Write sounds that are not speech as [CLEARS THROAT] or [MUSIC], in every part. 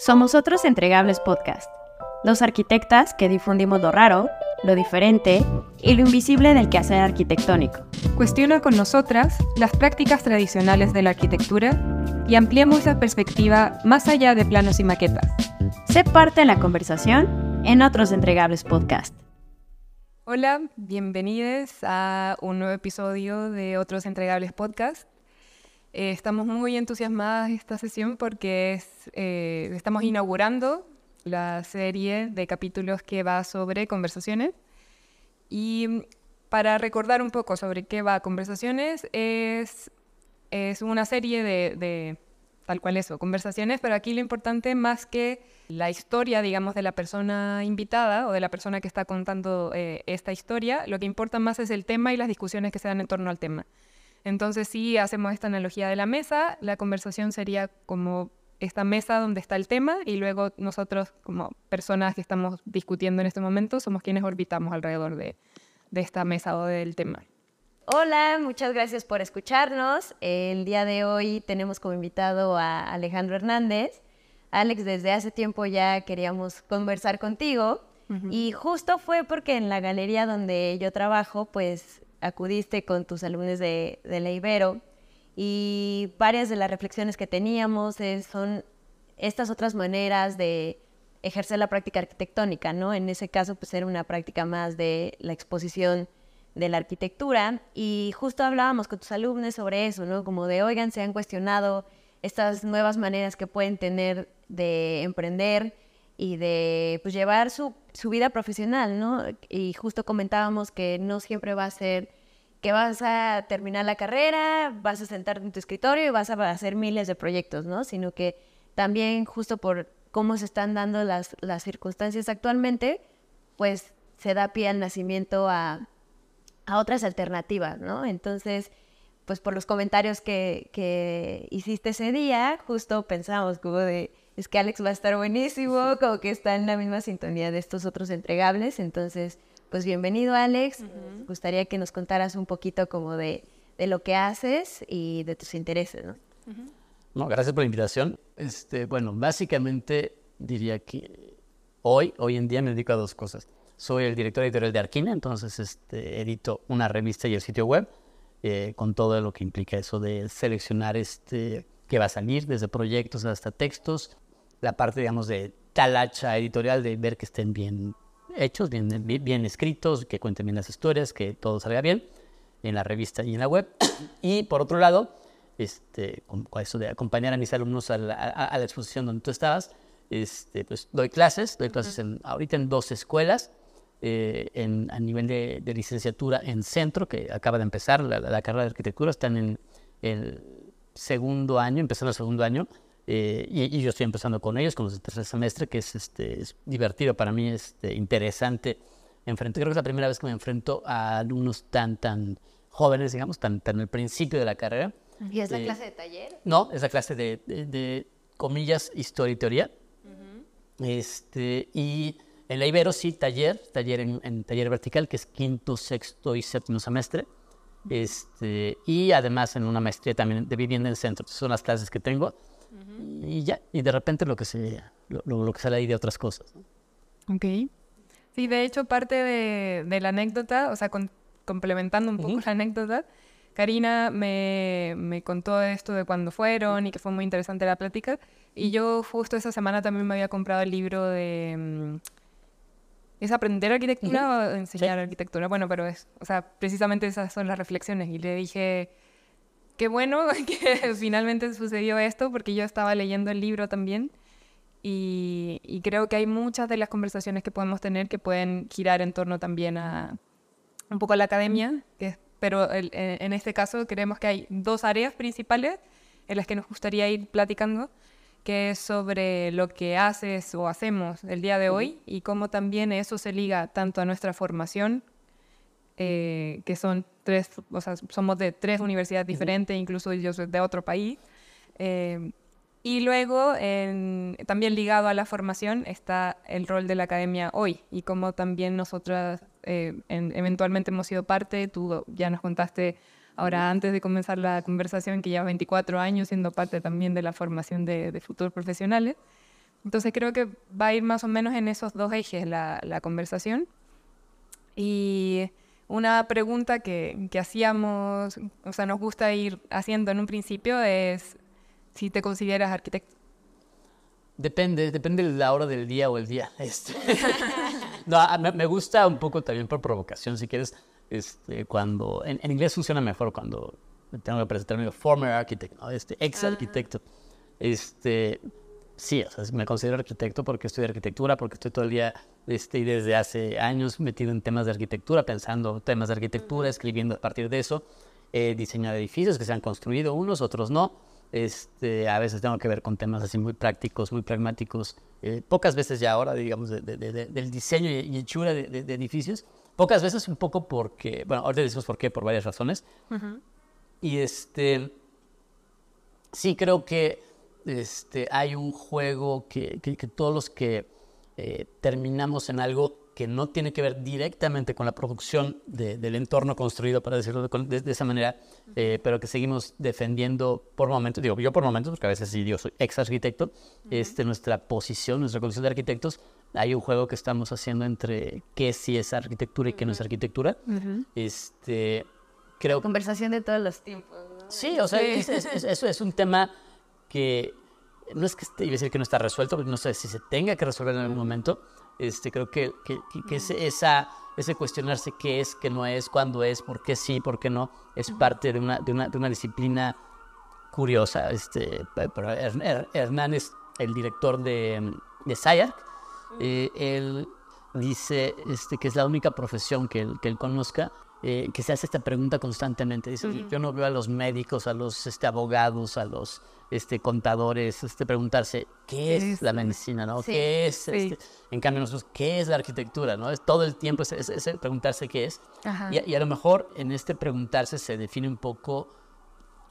Somos otros entregables podcast, los arquitectas que difundimos lo raro, lo diferente y lo invisible del quehacer arquitectónico. Cuestiona con nosotras las prácticas tradicionales de la arquitectura y ampliemos la perspectiva más allá de planos y maquetas. Sé parte de la conversación en otros entregables podcast. Hola, bienvenidos a un nuevo episodio de Otros Entregables Podcast. Eh, estamos muy entusiasmadas esta sesión porque eh, estamos inaugurando la serie de capítulos que va sobre conversaciones. Y para recordar un poco sobre qué va conversaciones, es, es una serie de, tal cual eso, conversaciones, pero aquí lo importante más que la historia, digamos, de la persona invitada o de la persona que está contando eh, esta historia, lo que importa más es el tema y las discusiones que se dan en torno al tema. Entonces, si hacemos esta analogía de la mesa, la conversación sería como esta mesa donde está el tema y luego nosotros como personas que estamos discutiendo en este momento somos quienes orbitamos alrededor de, esta mesa o del tema. Hola, muchas gracias por escucharnos. El día de hoy tenemos como invitado a Alejandro Hernández. Alex, desde hace tiempo ya queríamos conversar contigo y justo fue porque en la galería donde yo trabajo, pues acudiste con tus alumnos de, de la y varias de las reflexiones que teníamos son estas otras maneras de ejercer la práctica arquitectónica, ¿no? En ese caso, pues era una práctica más de la exposición de la arquitectura y justo hablábamos con tus alumnos sobre eso, ¿no? Como de, oigan, se han cuestionado estas nuevas maneras que pueden tener de emprender y de pues, llevar su, su vida profesional, ¿no? Y justo comentábamos que no siempre va a ser que vas a terminar la carrera, vas a sentarte en tu escritorio y vas a hacer miles de proyectos, ¿no? Sino que también justo por cómo se están dando las, las circunstancias actualmente, pues se da pie al nacimiento a, a otras alternativas, ¿no? Entonces, pues por los comentarios que, que hiciste ese día, justo pensamos como de, es que Alex va a estar buenísimo, como que está en la misma sintonía de estos otros entregables, entonces pues bienvenido Alex. Gustaría que nos contaras un poquito como de, lo que haces y de tus intereses, ¿no? No, gracias por la invitación. Este, bueno, básicamente diría que hoy, hoy en día me dedico a dos cosas. Soy el director editorial de Arquina, entonces este, edito una revista y el sitio web eh, con todo lo que implica eso de seleccionar este, qué va a salir, desde proyectos hasta textos, la parte, digamos, de talacha editorial, de ver que estén bien hechos, bien, bien, escritos, que cuenten bien las historias, que todo salga bien en la revista y en la web. [COUGHS] Y por otro lado, este, con, eso de acompañar a mis alumnos a la, exposición donde tú estabas, este, pues doy clases, doy clases en, ahorita en dos escuelas, eh, en, a nivel de, licenciatura en centro, que acaba de empezar la, carrera de arquitectura, están en el segundo año, empezando el segundo año, eh, y, yo estoy empezando con ellos, con los de tercer semestre, que es, este, es divertido para mí, es este, interesante. Enfrento, creo que es la primera vez que me enfrento a alumnos tan, tan jóvenes, digamos, tan, tan el principio de la carrera. ¿Y es la eh, clase de taller? No, es la clase de, de, comillas, historia y teoría. este, y en la Ibero sí, taller, taller en, en, taller vertical, que es quinto, sexto y séptimo semestre. Este, y además en una maestría también de vivienda en el centro. son las clases que tengo y ya, y de repente lo que, se, lo, que sale ahí de otras cosas. Ok. Sí, de hecho, parte de, de la anécdota, o sea, complementando un poco la anécdota, Karina me, me, contó esto de cuando fueron y que fue muy interesante la plática. Y yo justo esa semana también me había comprado el libro de... Mm, ¿Es aprender arquitectura o enseñar arquitectura? Bueno, pero es, o sea, precisamente esas son las reflexiones. Y le dije, qué bueno [LAUGHS] que finalmente sucedió esto porque yo estaba leyendo el libro también y, creo que hay muchas de las conversaciones que podemos tener que pueden girar en torno también a un poco a la academia, que, pero en este caso creemos que hay dos áreas principales en las que nos gustaría ir platicando, que es sobre lo que haces o hacemos el día de hoy y cómo también eso se liga tanto a nuestra formación eh, que son tres, o sea, somos de tres universidades diferentes, incluso yo soy de otro país. Eh, y luego, también ligado a la formación, está el rol de la academia hoy y cómo también nosotras eh, eventualmente hemos sido parte. Tú ya nos contaste ahora antes de comenzar la conversación que lleva 24 años siendo parte también de la formación de, de futuros profesionales. Entonces creo que va a ir más o menos en esos dos ejes la, la conversación. Y una pregunta que, que, hacíamos, o sea, nos gusta ir haciendo en un principio es si te consideras arquitecto. Depende, depende de la hora del día o el día. [LAUGHS] Este. no, me, me, gusta un poco también por provocación, si quieres, este, cuando, en, en inglés funciona mejor cuando tengo que presentarme former architect, ¿no? este, ex arquitecto. Este, sí, o sea, me considero arquitecto porque estudio arquitectura, porque estoy todo el día este, y desde hace años metido en temas de arquitectura, pensando temas de arquitectura, escribiendo a partir de eso, eh, diseñado edificios que se han construido, unos, otros no. Este, a veces tengo que ver con temas así muy prácticos, muy pragmáticos, eh, pocas veces ya ahora, digamos, de, de, de, del diseño y hechura de, edificios, pocas veces un poco porque, bueno, ahorita decimos por qué, por varias razones. Uh -huh. Y este, sí creo que este, hay un juego que, que, que todos los que eh, terminamos en algo que no tiene que ver directamente con la producción de, del entorno construido, para decirlo de, esa manera, eh, pero que seguimos defendiendo por momentos, digo yo por momentos, porque a veces sí, yo soy ex arquitecto, uh -huh. este, nuestra posición, nuestra condición de arquitectos, hay un juego que estamos haciendo entre qué sí es arquitectura y qué uh -huh. no es arquitectura. Uh -huh. este, creo Conversación de todos los tiempos. ¿no? Sí, o sea, sí. Es, es, es, eso es un tema que no es que esté, iba a decir que no está resuelto, no sé si se tenga que resolver en algún momento. Este, creo que, que, que, ese, esa, ese cuestionarse qué es, qué no es, cuándo es, por qué sí, por qué no, es parte de una, de una, de una disciplina curiosa. Este, pero Hernán es el director de, de. Eh, él dice este, que es la única profesión que él, que él conozca eh, que se hace esta pregunta constantemente. Dice, uh -huh. yo no veo a los médicos, a los este, abogados, a los este, contadores, este, preguntarse qué es, es la medicina, ¿no? Sí, ¿Qué es? Sí. Este? En cambio nosotros, ¿qué es la arquitectura? ¿no? Es todo el tiempo ese, ese preguntarse qué es. Y, y, a lo mejor en este preguntarse se define un poco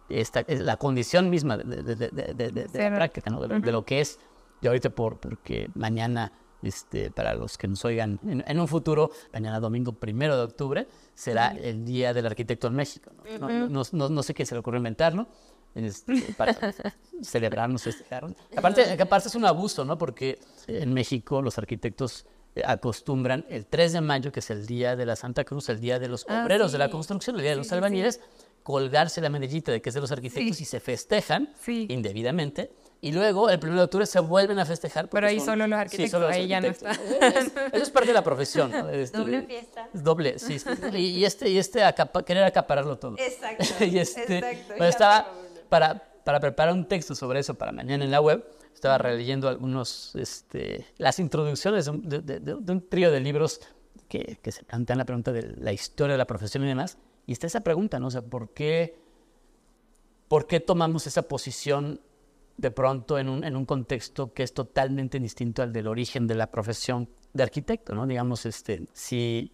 esta, la condición misma de, de, de, de la práctica, ¿no? De, uh -huh. lo que es. Y ahorita por, porque mañana este, para los que nos oigan en, en, un futuro, mañana domingo primero de octubre, será el Día del Arquitecto en México. ¿no? No, no, no, sé qué se le ocurrió inventar, ¿no? Este, para [LAUGHS] celebrarnos, festejar. Aparte, aparte es un abuso, ¿no? Porque en México los arquitectos eh, acostumbran el 3 de mayo, que es el Día de la Santa Cruz, el Día de los ah, Obreros sí. de la Construcción, el Día de los Albañiles, sí. colgarse la medallita de que es de los arquitectos y se festejan indebidamente y luego, el 1 de octubre, se vuelven a festejar. Pero ahí son, solo los arquitectos, sí, solo los ahí arquitectos. ya no está. Es, eso es parte de la profesión. ¿no? [LAUGHS] Este, doble fiesta. Doble, sí. Y, y este, y este acapa, querer acapararlo todo. Exacto. [LAUGHS] y este, exacto. Bueno, estaba, para, para preparar un texto sobre eso para mañana en la web, estaba releyendo algunos, este, las introducciones de, de, de, de un trío de libros que, que se plantean la pregunta de la historia de la profesión y demás. Y está esa pregunta, ¿no? O sea, ¿por qué, ¿por qué tomamos esa posición de pronto en un, en un contexto que es totalmente distinto al del origen de la profesión de arquitecto, ¿no? Digamos, este, si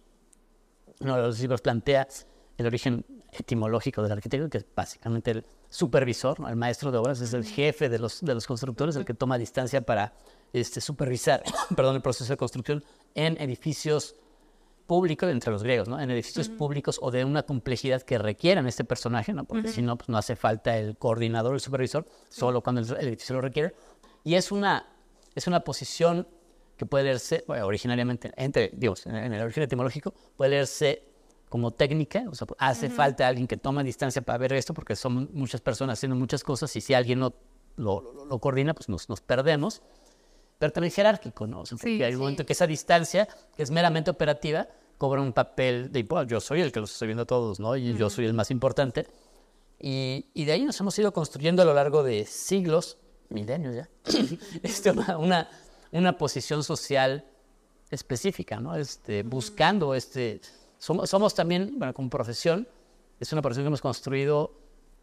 uno de los libros plantea el origen etimológico del arquitecto, que es básicamente el supervisor, ¿no? el maestro de obras, es el jefe de los, de los constructores, el que toma distancia para este, supervisar [COUGHS] perdón, el proceso de construcción en edificios público entre los griegos, ¿no? En edificios uh -huh. públicos o de una complejidad que requieran este personaje, ¿no? Porque uh -huh. si no, pues no hace falta el coordinador, el supervisor, solo cuando el, el, edificio lo requiere. Y es una, es una posición que puede leerse, bueno, originariamente, entre, digamos, en el origen etimológico, puede leerse como técnica, o sea, hace uh -huh. falta alguien que toma distancia para ver esto, porque son muchas personas haciendo muchas cosas y si alguien no lo, lo, lo coordina, pues nos, nos perdemos pero también jerárquico, ¿no? O sea, porque sí, hay un momento sí. que esa distancia, que es meramente operativa, cobra un papel de, bueno, yo soy el que los estoy viendo a todos, ¿no? Y uh -huh. yo soy el más importante. Y, y, de ahí nos hemos ido construyendo a lo largo de siglos, milenios ya, [COUGHS] este, una, una, una, posición social específica, ¿no? Este. Buscando, este, somos, somos también, bueno, como profesión, es una profesión que hemos construido,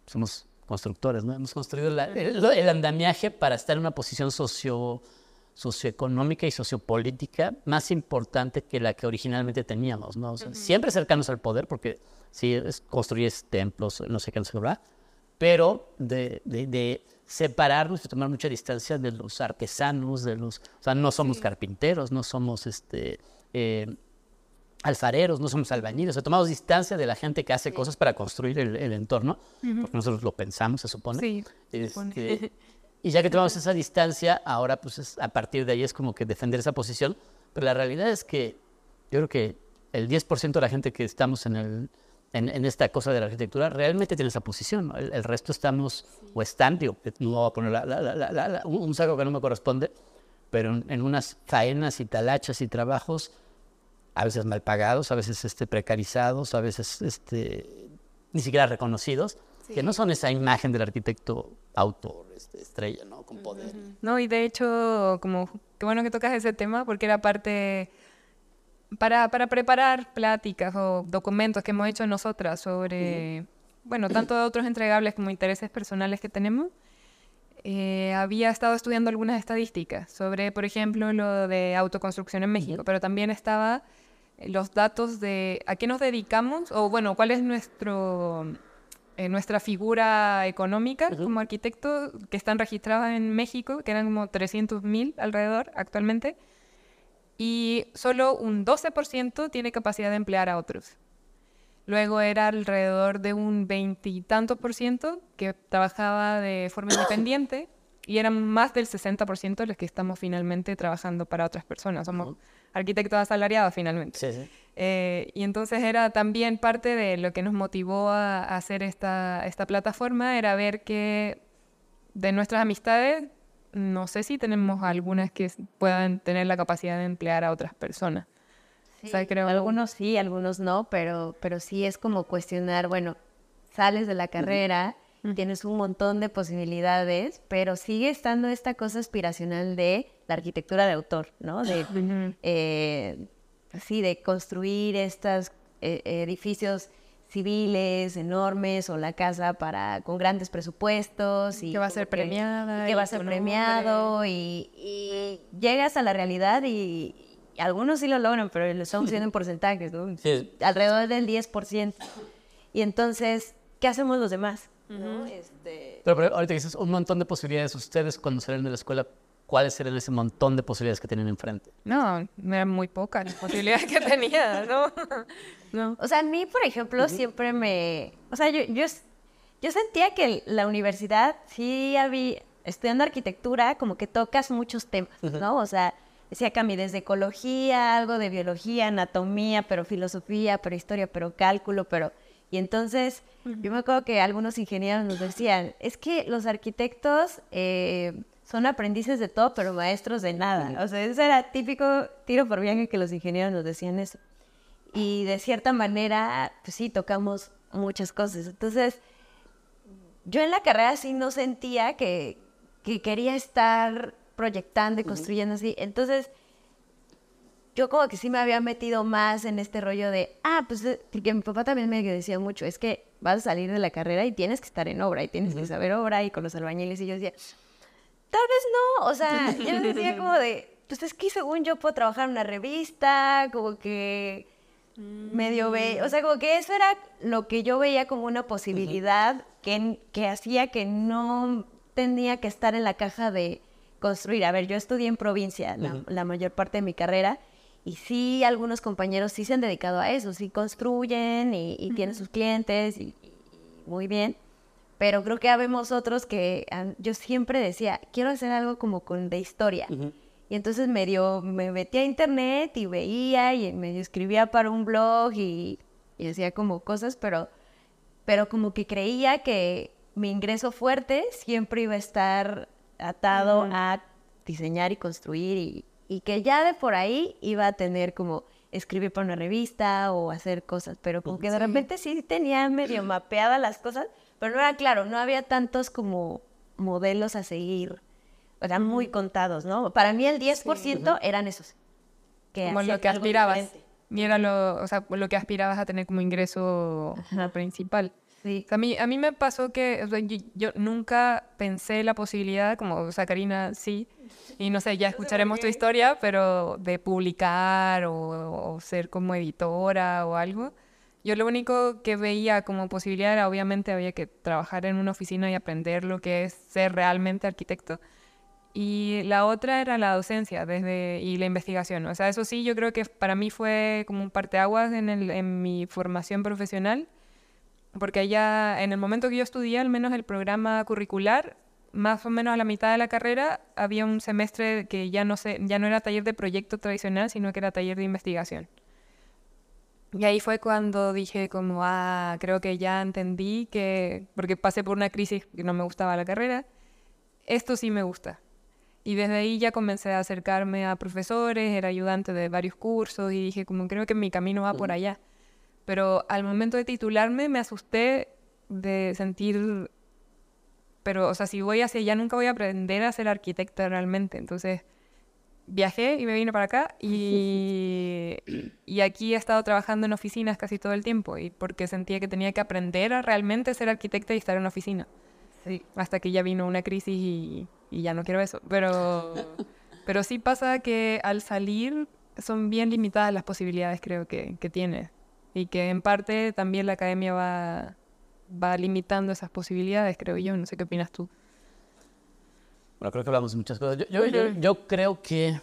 somos constructores, ¿no? Hemos construido la, el, el andamiaje para estar en una posición socio socioeconómica y sociopolítica más importante que la que originalmente teníamos, ¿no? O sea, uh -huh. Siempre cercanos al poder, porque sí, es, construyes templos, no sé qué, no sé qué, pero de, de, de, separarnos y tomar mucha distancia de los artesanos, de los, o sea, no somos sí. carpinteros, no somos este, eh, alfareros, no somos albañiles, o sea, tomamos distancia de la gente que hace sí. cosas para construir el, el entorno, uh -huh. porque nosotros lo pensamos, se supone. Sí, se este, [LAUGHS] Y ya que tomamos esa distancia, ahora pues es- a partir de ahí es como que defender esa posición. Pero la realidad es que yo creo que el 10% de la gente que estamos en, el, en, en esta cosa de la arquitectura realmente tiene esa posición. ¿no? El, el resto estamos, o están, digo, no voy a poner la- la- la- un saco que no me corresponde, pero en, en unas faenas y talachas y trabajos a veces mal pagados, a veces este, precarizados, a veces este, ni siquiera reconocidos, que no son esa imagen del arquitecto autor, este, estrella, ¿no? Con poder. No, y de hecho, como qué bueno que tocas ese tema, porque era parte para, para preparar pláticas o documentos que hemos hecho nosotras sobre, bueno, tanto de otros entregables como intereses personales que tenemos. eh, había estado estudiando algunas estadísticas sobre, por ejemplo, lo de autoconstrucción en México, pero también estaba los datos de a qué nos dedicamos o, bueno, cuál es nuestro, eh, nuestra figura económica como arquitecto que están registradas en México, que eran como 300.000 alrededor actualmente, y solo un 12% tiene capacidad de emplear a otros. Luego era alrededor de un veintitantos por ciento que trabajaba de forma [COUGHS] independiente y eran más del 60% los que estamos finalmente trabajando para otras personas. Somos arquitectos asalariados finalmente. Sí, sí. Eh, y entonces era también parte de lo que nos motivó a, a hacer esta, esta plataforma, era ver que de nuestras amistades, no sé si tenemos algunas que puedan tener la capacidad de emplear a otras personas. O sea, creo- Algunos sí, algunos no, pero, pero sí es como cuestionar, bueno, sales de la carrera, tienes un montón de posibilidades, pero sigue estando esta cosa aspiracional de la arquitectura de autor, ¿no? De, eh, sí, de construir estos edificios civiles enormes o la casa para con grandes presupuestos y Que va a ser premiada y que va a ser premiado y, y llegas a la realidad y, y algunos sí lo logran, pero lo estamos viendo en [LAUGHS] porcentajes, ¿no? Sí. Alrededor del 10%. Y entonces, ¿qué hacemos los demás? ¿No? Este, Pero, pero ahorita que dices un montón de posibilidades, ustedes cuando salen de la escuela, ¿cuáles eran ese montón de posibilidades que tienen enfrente? No, eran muy pocas las posibilidades que [LAUGHS] tenía, ¿no? [LAUGHS] no. O sea, a mí, por ejemplo, siempre me... O sea, yo, yo, yo sentía que la universidad sí había... Estudiando arquitectura, como que tocas muchos temas, ¿no? O sea, decía Cami, desde ecología, algo de biología, anatomía, pero filosofía, pero historia, pero cálculo, pero... Y entonces, yo me acuerdo que algunos ingenieros nos decían, es que los arquitectos eh, son aprendices de todo, pero maestros de nada. O sea, ese era típico tiro por viaje que los ingenieros nos decían eso y de cierta manera, pues sí, tocamos muchas cosas. Entonces, yo en la carrera sí no sentía que, que quería estar proyectando y construyendo así. Entonces, yo como que sí me había metido más en este rollo de, ah, pues, eh, porque mi papá también me decía mucho, es que vas a salir de la carrera y tienes que estar en obra y tienes que saber obra y con los albañiles. Y yo decía, tal vez no, o sea, yo decía [LAUGHS] como de, pues es que según yo puedo trabajar en una revista, como que medio ve, o sea, como que eso era lo que yo veía como una posibilidad que, que hacía que no tenía que estar en la caja de construir. A ver, yo estudié en provincia la, la mayor parte de mi carrera y sí, algunos compañeros sí se han dedicado a eso, sí construyen y, y tienen sus clientes y, y muy bien. Pero creo que habemos otros que ah, yo siempre decía, quiero hacer algo como con de historia. Y entonces medio me metí a internet y veía y medio escribía para un blog y, y hacía como cosas, pero, pero como que creía que mi ingreso fuerte siempre iba a estar atado a diseñar y construir y, y que ya de por ahí iba a tener como escribir para una revista o hacer cosas, pero como que de repente sí tenía medio mapeadas las cosas, pero no era claro, no había tantos como modelos a seguir, eran muy contados, ¿no? Para mí el 10% eran esos. Que Como lo que aspirabas. diferente. Y era lo, o sea, lo que aspirabas a tener como ingreso Ajá. principal. Sí. O sea, a, mí, a mí me pasó que o sea, yo, yo nunca pensé la posibilidad, como, o sea, Karina sí, y no sé, ya escucharemos tu historia, pero de publicar o, o ser como editora o algo. Yo lo único que veía como posibilidad era, obviamente, había que trabajar en una oficina y aprender lo que es ser realmente arquitecto. Y la otra era la docencia desde, y la investigación. O sea, eso sí, yo creo que para mí fue como un parteaguas en, mi formación profesional, porque allá, en el momento que yo estudié, al menos el programa curricular, más o menos a la mitad de la carrera había un semestre que ya no, sé, ya no era taller de proyecto tradicional, sino que era taller de investigación. Y ahí fue cuando dije como, ah, creo que ya entendí que, porque pasé por una crisis que no me gustaba la carrera, esto sí me gusta. Y desde ahí ya comencé a acercarme a profesores, era ayudante de varios cursos y dije como, creo que mi camino va por allá. Pero al momento de titularme me asusté de sentir, pero, o sea, si voy hacia allá nunca voy a aprender a ser arquitecta realmente. Entonces viajé y me vine para acá y, y aquí he estado trabajando en oficinas casi todo el tiempo y porque sentía que tenía que aprender a realmente ser arquitecta y estar en una oficina. Sí, hasta que ya vino una crisis y, y ya no quiero eso. Pero, pero sí pasa que al salir son bien limitadas las posibilidades creo que, que tiene y que en parte también la academia va, va limitando esas posibilidades, creo yo. No sé qué opinas tú. Bueno, creo que hablamos de muchas cosas. Yo, yo, yo, creo que,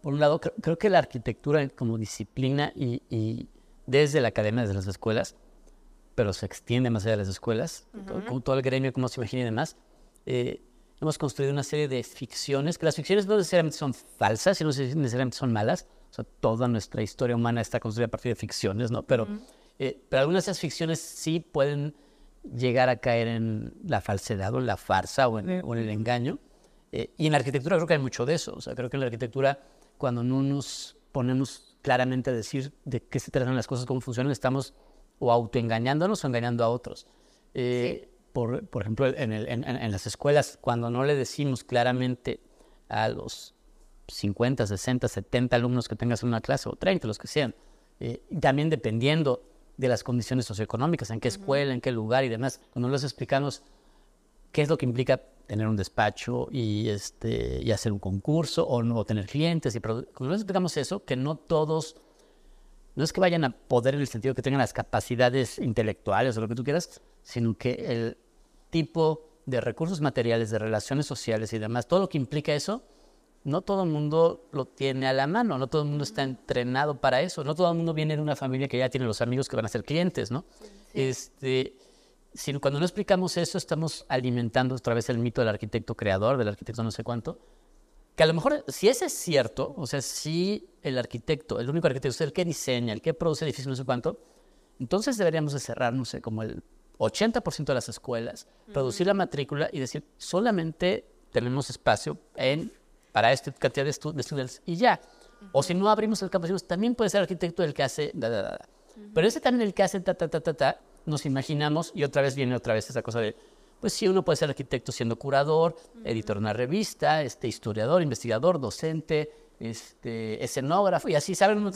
por un lado, creo, que la arquitectura como disciplina y, y, desde la academia, desde las escuelas, pero se extiende más allá de las escuelas, como todo el gremio, como se imagina y demás, eh, hemos construido una serie de ficciones, que las ficciones no necesariamente son falsas, sino necesariamente son malas. O sea, toda nuestra historia humana está construida a partir de ficciones, ¿no? Pero, eh, pero algunas de esas ficciones sí pueden llegar a caer en la falsedad o en la farsa o en, el engaño. Eh, y en la arquitectura creo que hay mucho de eso. O sea, creo que en la arquitectura, cuando no nos ponemos claramente a decir de qué se tratan las cosas, cómo funcionan, estamos o autoengañándonos o engañando a otros. Eh, por, por, ejemplo, en, el, en, en, las escuelas, cuando no le decimos claramente a los 50, 60, 70 alumnos que tengas en una clase, o 30, los que sean, eh, también dependiendo de las condiciones socioeconómicas, en qué escuela, en qué lugar y demás. Cuando les explicamos qué es lo que implica tener un despacho y, este, y hacer un concurso o no tener clientes, y cuando les explicamos eso, que no todos, no es que vayan a poder en el sentido que tengan las capacidades intelectuales o lo que tú quieras, sino que el tipo de recursos materiales, de relaciones sociales y demás, todo lo que implica eso, no todo el mundo lo tiene a la mano, no todo el mundo está entrenado para eso, no todo el mundo viene de una familia que ya tiene los amigos que van a ser clientes, ¿no? Este, sino cuando no explicamos eso, estamos alimentando otra vez el mito del arquitecto creador, del arquitecto no sé cuánto, que a lo mejor, si ese es cierto, o sea, si el arquitecto, el único arquitecto es el que diseña, el que produce edificios, no sé cuánto, entonces deberíamos de cerrar, no sé, como el 80% de las escuelas, reducir la matrícula y decir, solamente tenemos espacio en para esta cantidad de, estudiantes y ya. O si no abrimos el campus, también puede ser arquitecto el que hace da, da, da. Pero ese también el que hace ta, ta, ta, ta, ta, nos imaginamos y otra vez viene otra vez esa cosa de, pues sí, uno puede ser arquitecto siendo curador, editor de una revista, este, historiador, investigador, docente, este, escenógrafo y así, ¿saben?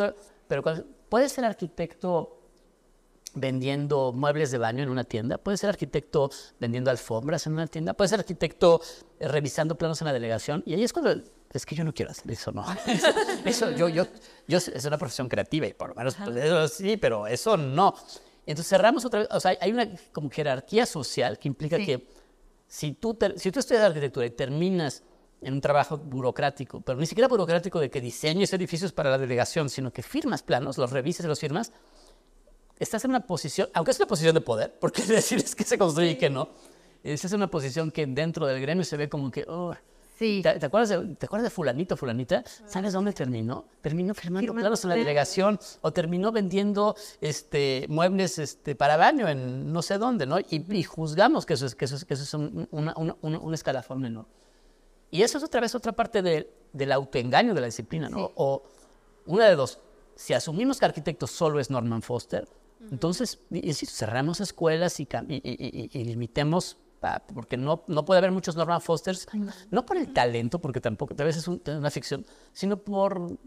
Pero puede ser arquitecto vendiendo muebles de baño en una tienda, puede ser arquitecto vendiendo alfombras en una tienda, puede ser arquitecto eh, revisando planos en la delegación. Y ahí es cuando, es que yo no quiero hacer eso, ¿no? [LAUGHS] eso, yo, yo, yo, es una profesión creativa y por lo menos pues, eso sí, pero eso no. Entonces cerramos otra vez, o sea, hay una como jerarquía social que implica que si tú, si tú estudias arquitectura y terminas en un trabajo burocrático, pero ni siquiera burocrático de que diseñes edificios para la delegación, sino que firmas planos, los revises y los firmas, estás en una posición, aunque es una posición de poder, porque [LAUGHS] decir es que se construye y que no, estás en una posición que dentro del gremio se ve como que, oh, sí. ¿te, acuerdas de, ¿te acuerdas de fulanito, fulanita? ¿Sabes dónde terminó? Terminó firmando planos en la delegación o terminó vendiendo este, muebles este, para baño en no sé dónde, ¿no? Y, juzgamos que eso es, que eso es, que eso es un, una, un escalafón menor. Y eso es otra vez otra parte de, del autoengaño de la disciplina, ¿no? O una de dos. Si asumimos que arquitecto solo es Norman Foster, entonces, cerramos escuelas y, limitemos, porque no, no puede haber muchos Norman Fosters, no por el talento, porque tampoco, a veces es una ficción, sino por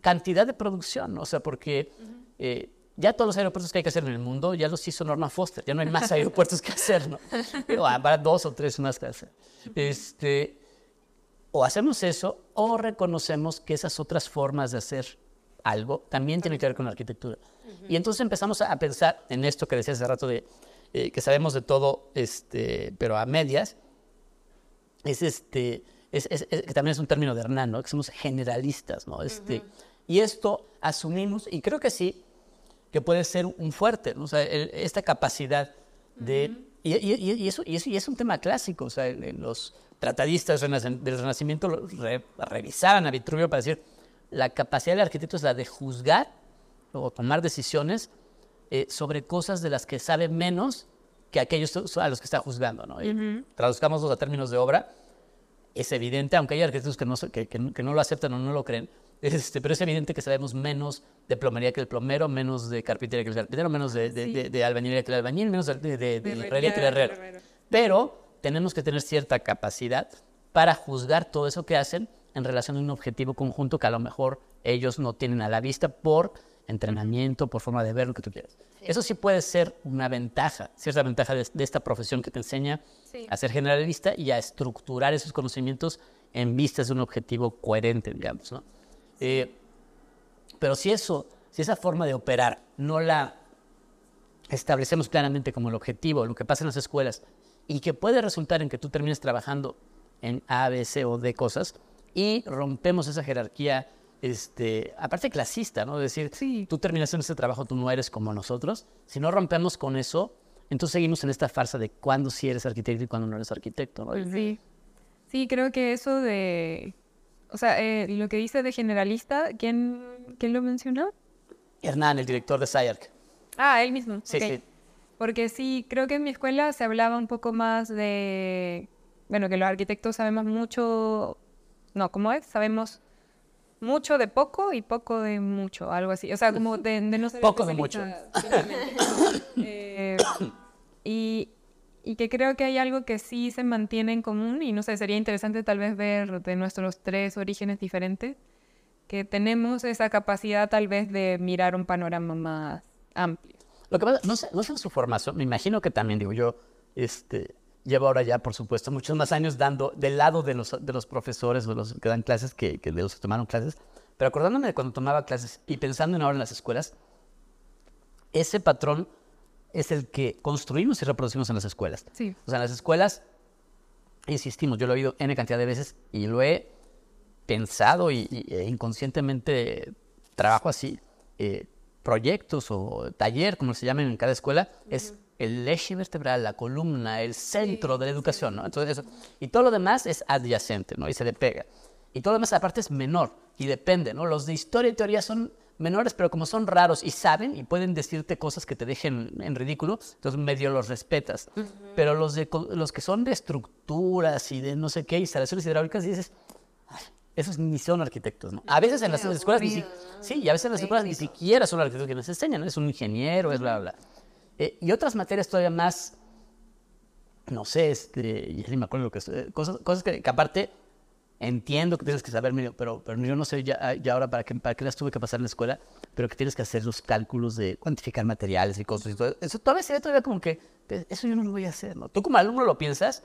cantidad de producción, o sea, porque eh, ya todos los aeropuertos que hay que hacer en el mundo ya los hizo Norman Foster, ya no hay más aeropuertos que hacer, ¿no? [LAUGHS] Para dos o tres más que hacer. Este, o hacemos eso o reconocemos que esas otras formas de hacer algo también tienen que ver con la arquitectura. Y entonces empezamos a pensar en esto que decía hace rato de eh, que sabemos de todo, este, pero a medias, es este, es, que también es un término de Hernán, ¿no? que somos generalistas, ¿no? Este, Y esto asumimos, y creo que sí, que puede ser un fuerte, ¿no? o sea, esta capacidad de Y, y- y- y eso, y, eso, y es un tema clásico. O sea, en- en los tratadistas del Renacimiento re- revisaban a Vitruvio para decir la capacidad del arquitecto es la de juzgar o tomar decisiones eh, sobre cosas de las que sabe menos que aquellos a los que está juzgando. ¿no? Y Traduzcámoslos a términos de obra. Es evidente, aunque hay arquitectos que no, que, que no- que no lo aceptan o no lo creen, [LAUGHS] este, pero es evidente que sabemos menos de plomería que el plomero, menos de carpintería que el carpintero, menos de, de, de- de albañilería que el albañil, menos de herrería que el herrero. Pero tenemos que tener cierta capacidad para juzgar todo eso que hacen en relación a un objetivo conjunto que a lo mejor ellos no tienen a la vista por entrenamiento, por forma de ver lo que tú quieras. Eso sí puede ser una ventaja, cierta ventaja de, de esta profesión que te enseña Sí. a ser generalista y a estructurar esos conocimientos en vistas de un objetivo coherente, digamos. ¿no? Eh, pero si eso, si esa forma de operar no la establecemos claramente como el objetivo, lo que pasa en las escuelas, y que puede resultar en que tú termines trabajando en A, B, C o D cosas, y rompemos esa jerarquía, este, aparte clasista, ¿no? Es decir, Sí. tú terminas en ese trabajo, tú no eres como nosotros. Si no rompemos con eso, entonces seguimos en esta farsa de cuándo sí eres arquitecto y cuándo no eres arquitecto, ¿no? Sí. Sí, creo que eso de... O sea, eh, lo que dice de generalista, ¿quién, ¿quién lo mencionó? Hernán, el director de SciArc. Ah, él mismo. Sí, ok. sí. Porque sí, creo que en mi escuela se hablaba un poco más de... Bueno, que los arquitectos sabemos mucho... No, ¿cómo es? Sabemos mucho de poco y poco de mucho, algo así. O sea, como de, de no ser Poco de mucho. Eh, y, y que creo que hay algo que sí se mantiene en común y no sé, sería interesante tal vez ver de nuestros tres orígenes diferentes, que tenemos esa capacidad tal vez de mirar un panorama más amplio. Lo que pasa, no sé, no sé en su formación, me imagino que también, digo yo, este, llevo ahora ya, por supuesto, muchos más años dando del lado de los, de los profesores o de los que dan clases que, que de los que tomaron clases, pero acordándome de cuando tomaba clases y pensando en ahora en las escuelas, ese patrón es el que construimos y reproducimos en las escuelas. Sí. O sea, en las escuelas, insistimos, yo lo he oído N cantidad de veces y lo he pensado y, y- e inconscientemente trabajo así. eh, proyectos o taller, como se llamen en cada escuela, es el eje vertebral, la columna, el centro de la educación, ¿no? Entonces eso, y todo lo demás es adyacente, ¿no? Y se le pega. Y todo lo demás aparte es menor y depende, ¿no? Los de historia y teoría son menores, pero como son raros y saben y pueden decirte cosas que te dejen en ridículo, entonces medio los respetas. Pero los, de, los que son de estructuras y de no sé qué, instalaciones hidráulicas, dices, "Ay, esos ni son arquitectos, ¿no? A veces en las escuelas ni si- sí, y a veces en las escuelas ni siquiera son arquitectos quienes enseñan, ¿no? Es un ingeniero, es bla, bla, bla. Eh, y otras materias todavía más, no sé, este, ya ni me acuerdo lo que es, eh, cosas, cosas que, que aparte entiendo que tienes que saber pero, pero yo no sé ya, ya ahora para qué, para qué las tuve que pasar en la escuela, pero que tienes que hacer los cálculos de cuantificar materiales y cosas y todo eso. Todavía se ve todavía como que, pues, eso yo no lo voy a hacer, ¿no? Tú como alumno lo piensas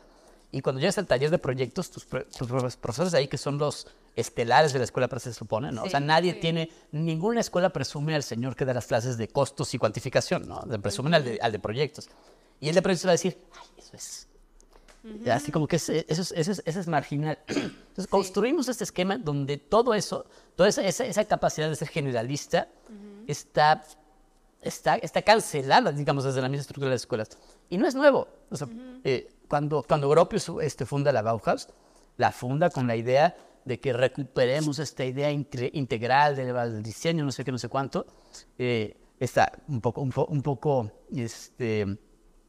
y cuando llegas al taller de proyectos, tus, tus profes- profesores ahí que son los estelares de la escuela, pero se supone, ¿no? O sea, nadie tiene, ninguna escuela presume al señor que da las clases de costos y cuantificación, ¿no? Le presumen al de, al de proyectos. Y el de proyectos va a decir, ay, eso es Así como que eso es, eso es- eso es marginal. [CLEARS THROAT] Entonces, construimos este esquema donde todo eso, toda esa, esa, esa capacidad de ser generalista está, está, está cancelada, digamos, desde la misma estructura de las escuelas. Y no es nuevo. O sea, eh, cuando, cuando Gropius este, funda la Bauhaus, la funda con la idea de que recuperemos esta idea inte- integral del, del diseño, no sé qué, no sé cuánto, eh, está un poco, un, po- un poco, este,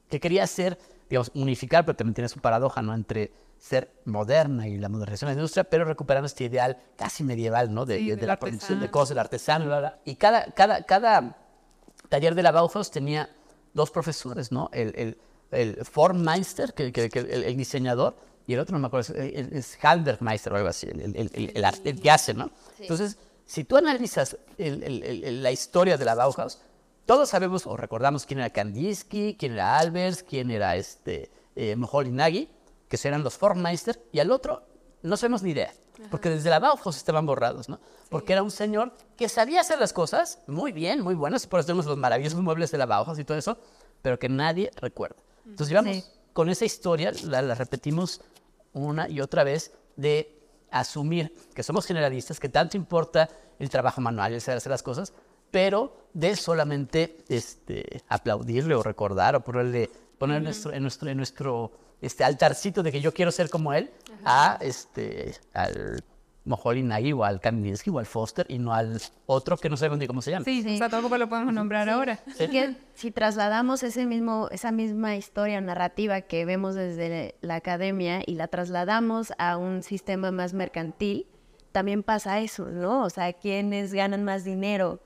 que quería hacer, digamos, unificar, pero también tiene su paradoja, ¿no? Entre ser moderna y la modernización de la industria, pero recuperando este ideal casi medieval, ¿no? De, Sí, de- de la producción de artesano. cosas, del artesano, bla, bla. Y cada, cada, cada taller de la Bauhaus tenía dos profesores, ¿no? El, el, el Formmeister, que, que- que el, el diseñador, y el otro no me acuerdo, es, Handwerkmeister o algo así, el, que hace, ¿no? Entonces, si tú analizas la historia de la Bauhaus, todos sabemos o recordamos quién era Kandinsky, quién era Albers, quién era este, eh, Moholy-Nagy, que eran los Formmeister, y al otro no sabemos ni idea, porque desde la Bauhaus estaban borrados, ¿no? Porque era un señor que sabía hacer las cosas muy bien, muy buenas, por eso tenemos los maravillosos muebles de la Bauhaus y todo eso, pero que nadie recuerda. Entonces, llevamos Sí. con esa historia, la, la repetimos una y otra vez, de asumir que somos generalistas, que tanto importa el trabajo manual, el saber hacer las cosas, pero de solamente este, aplaudirle o recordar o ponerle poner en nuestro, en nuestro, en nuestro este, altarcito de que yo quiero ser como él, a este, al Moholy Nagy o al Kandinsky o al Foster y no al otro que no sé ni cómo se llama. Sí, Sí. o sea, tampoco lo podemos nombrar ahora. Y que si trasladamos ese mismo, esa misma historia narrativa que vemos desde la academia y la trasladamos a un sistema más mercantil, también pasa eso, ¿no? O sea, quienes ganan más dinero.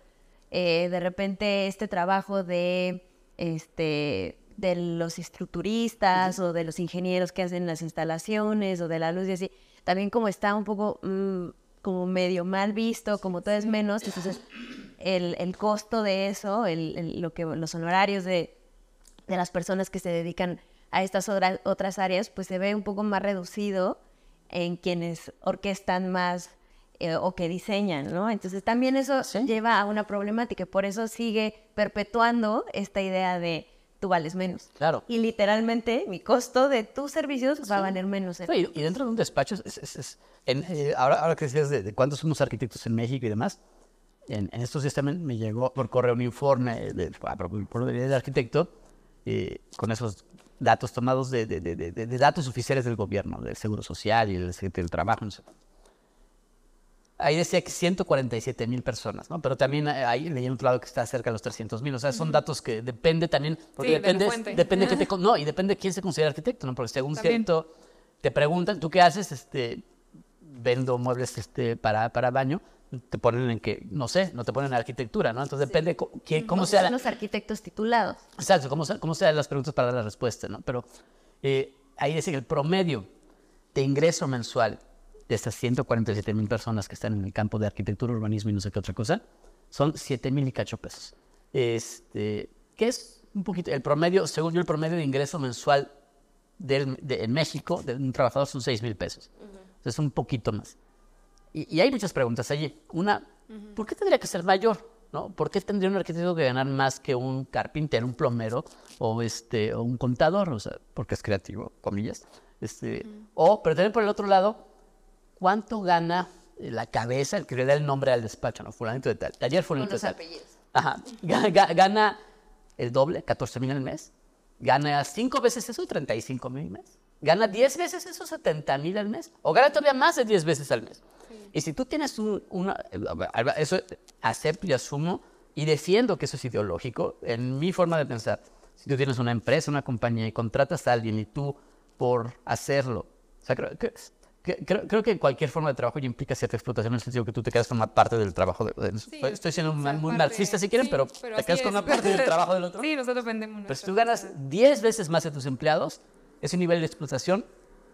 Eh, de repente este trabajo de, este, de los estructuristas o de los ingenieros que hacen las instalaciones o de la luz y así, también como está un poco mm, como medio mal visto, como todo es menos, entonces el, el costo de eso, el, el- lo que, los honorarios de, de las personas que se dedican a estas otras áreas, pues se ve un poco más reducido en quienes orquestan más eh, o que diseñan, ¿no? Entonces también eso Sí. lleva a una problemática por eso sigue perpetuando esta idea de tú vales menos. Claro. Y literalmente mi costo de tus servicios va a valer menos. en- No, y, dentro de un despacho, es, es- es- en, eh, ahora, ahora que decías de, de cuántos somos arquitectos en México y demás, en, en estos días también me llegó por correo un informe de, ah, del arquitecto eh, con esos datos tomados de, de- de- de- de datos oficiales del gobierno, del Seguro Social y del, del Trabajo. no sé. Ahí decía que 147 mil personas, ¿no? Pero también eh, ahí leí en otro lado que está cerca de los 300 mil. O sea, son datos que depende también, porque Sí, de la depende, fuente. depende que te, no, y depende de quién se considera arquitecto, ¿no? Porque según También. cierto, te preguntan, ¿tú qué haces? Este, vendo muebles este, para, para baño, te ponen en que, no sé, no te ponen en arquitectura, ¿no? Entonces depende quién- cómo No sea son la, los arquitectos titulados. Exacto, cómo, se- cómo sean las preguntas para dar la respuesta, ¿no? Pero eh, ahí dice que el promedio de ingreso mensual de estas 147 mil personas que están en el campo de arquitectura, urbanismo y no sé qué otra cosa, son 7 mil y cacho pesos. Este, que es un poquito, el promedio, según yo, el promedio de ingreso mensual del- de- en México de un trabajador son 6 mil pesos. Entonces, un poquito más. Y, y hay muchas preguntas allí. Una, ¿por qué tendría que ser mayor? ¿no? ¿Por qué tendría un arquitecto que ganar más que un carpintero, un plomero o, este, o un contador? O sea, porque es creativo, comillas. Este, O, pero también por el otro lado, ¿cuánto gana eh, la cabeza, el que le da el nombre al despacho? ¿no? Fulanito de tal. Ayer fulanito de tal. Ajá. Gana el doble, 14 mil al mes. Gana cinco veces eso, 35 mil al mes. Gana 10 veces eso, 70 mil al mes. O gana todavía más de 10 veces al mes. Y si tú tienes un- una... Eso acepto y asumo y defiendo que eso es ideológico. En mi forma de pensar, si tú tienes una empresa, una compañía y contratas a alguien y tú por hacerlo... O sea, creo, que- que- creo, creo que cualquier forma de trabajo ya implica cierta explotación en el sentido que tú te quedas con una parte del trabajo. de- de- Sí, estoy siendo muy parte- marxista si quieren, sí, pero, te así quedas con es. una parte del trabajo del otro. [LAUGHS] Sí, nosotros vendemos. Pero si tú ganas cosas. 10 veces más de tus empleados, es un nivel de explotación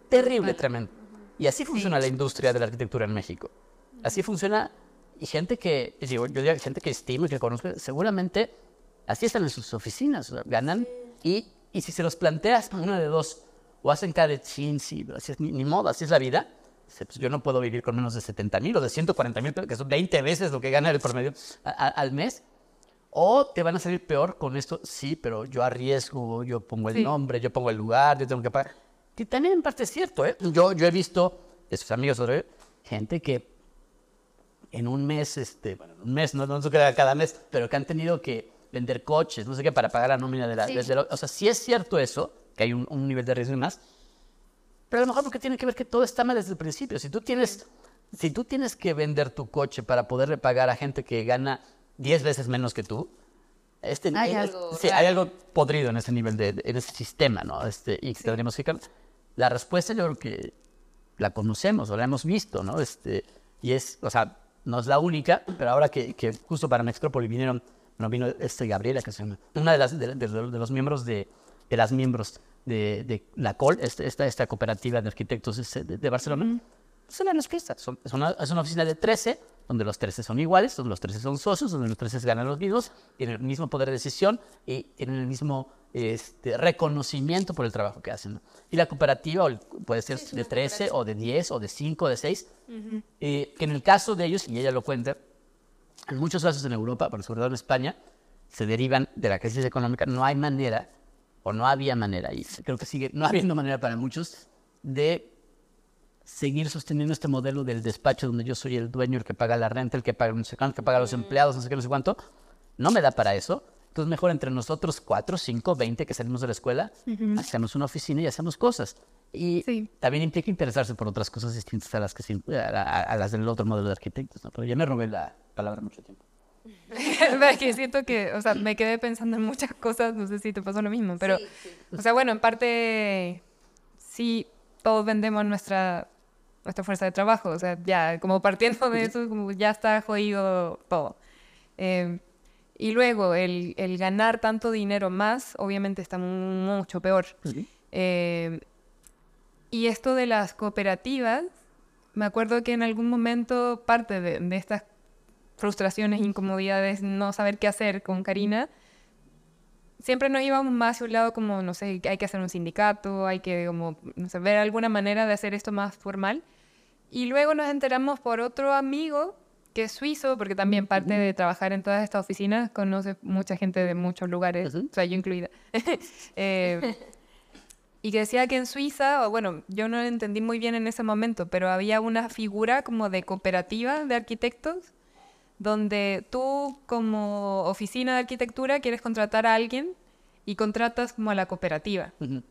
terrible, tremendo. Y así funciona la industria de la arquitectura en México. Así funciona. Y gente que, digo, yo digo, gente que estimo y que conozco, seguramente así están en sus oficinas, o sea, ganan. Y, y si se los planteas, una de dos, o hacen cara de chin, sí, pero así es, ni, ni modo, así es la vida. Pues yo no puedo vivir con menos de 70 mil o de 140 mil, que son 20 veces lo que gana el promedio a- a- al mes. O te van a salir peor con esto, sí, pero yo arriesgo, yo pongo el Sí. nombre, yo pongo el lugar, yo tengo que pagar. Que también en parte es cierto, ¿eh? Yo, yo he visto, de sus amigos, gente que en un mes, este, bueno, en un mes, no, no sé qué cada mes, pero que han tenido que vender coches, no sé qué, para pagar la nómina de la... Sí. desde lo- o sea, sí es cierto eso, que hay un, un nivel de riesgo y más, pero a lo mejor porque tiene que ver que todo está mal desde el principio. Si tú tienes, si tú tienes que vender tu coche para poderle pagar a gente que gana 10 veces menos que tú, este, Hay es- algo sí, hay algo podrido en ese nivel, de, en ese sistema, ¿no? Este, y que tendríamos que. La respuesta yo creo que la conocemos o la hemos visto, ¿no? Este, y es, o sea, no es la única, pero ahora que, que justo para Mextrópoli vinieron, bueno, vino este Gabriela, que es una de, las, de, de- de los miembros de, de las miembros de, de la COL, este- esta, esta cooperativa de arquitectos de, de Barcelona, es una respuesta. Son- es, una, es una oficina de 13, donde los 13 son iguales, donde los 13 son socios, donde los 13 ganan los mismos, tienen el mismo poder de decisión y tienen el mismo este, reconocimiento por el trabajo que hacen. ¿no? Y la cooperativa o puede ser de 13 o de 10 o de 5 o de 6, eh, que en el caso de ellos, y ella lo cuenta, en muchos casos en Europa, pero sobre todo en España, se derivan de la crisis económica. No hay manera, o no había manera, y creo que sigue no habiendo manera para muchos, de seguir sosteniendo este modelo del despacho donde yo soy el dueño, el que paga la renta, el que paga no sé cuánto, el que paga los empleados, no sé qué, no sé cuánto. No me da para eso. Entonces, mejor entre nosotros cuatro, cinco, veinte que salimos de la escuela, hacemos una oficina y hacemos cosas. Y Sí. también implica interesarse por otras cosas distintas a las, que, a- a las del otro modelo de arquitectos. ¿no? Pero ya me robé la palabra mucho tiempo. [LAUGHS] que siento que, o sea, me quedé pensando en muchas cosas, no sé si te pasó lo mismo, pero, o sea, bueno, en parte sí, todos vendemos nuestra, nuestra fuerza de trabajo, o sea, ya, como partiendo de eso, como ya está jodido todo. Eh, y luego, el, el ganar tanto dinero más, obviamente está mu- mucho peor. Eh, y esto de las cooperativas, me acuerdo que en algún momento parte de, de estas frustraciones, incomodidades, no saber qué hacer con Karina, siempre nos íbamos más hacia un lado como, no sé, hay que hacer un sindicato, hay que como, no sé, ver alguna manera de hacer esto más formal. Y luego nos enteramos por otro amigo que es suizo, porque también parte de trabajar en todas estas oficinas, conoce mucha gente de muchos lugares, Ujú. o sea, yo incluida. [LAUGHS] Eh, y que decía que en Suiza, o bueno, yo no lo entendí muy bien en ese momento, pero había una figura como de cooperativa de arquitectos, donde tú como oficina de arquitectura quieres contratar a alguien y contratas como a la cooperativa. Ujú.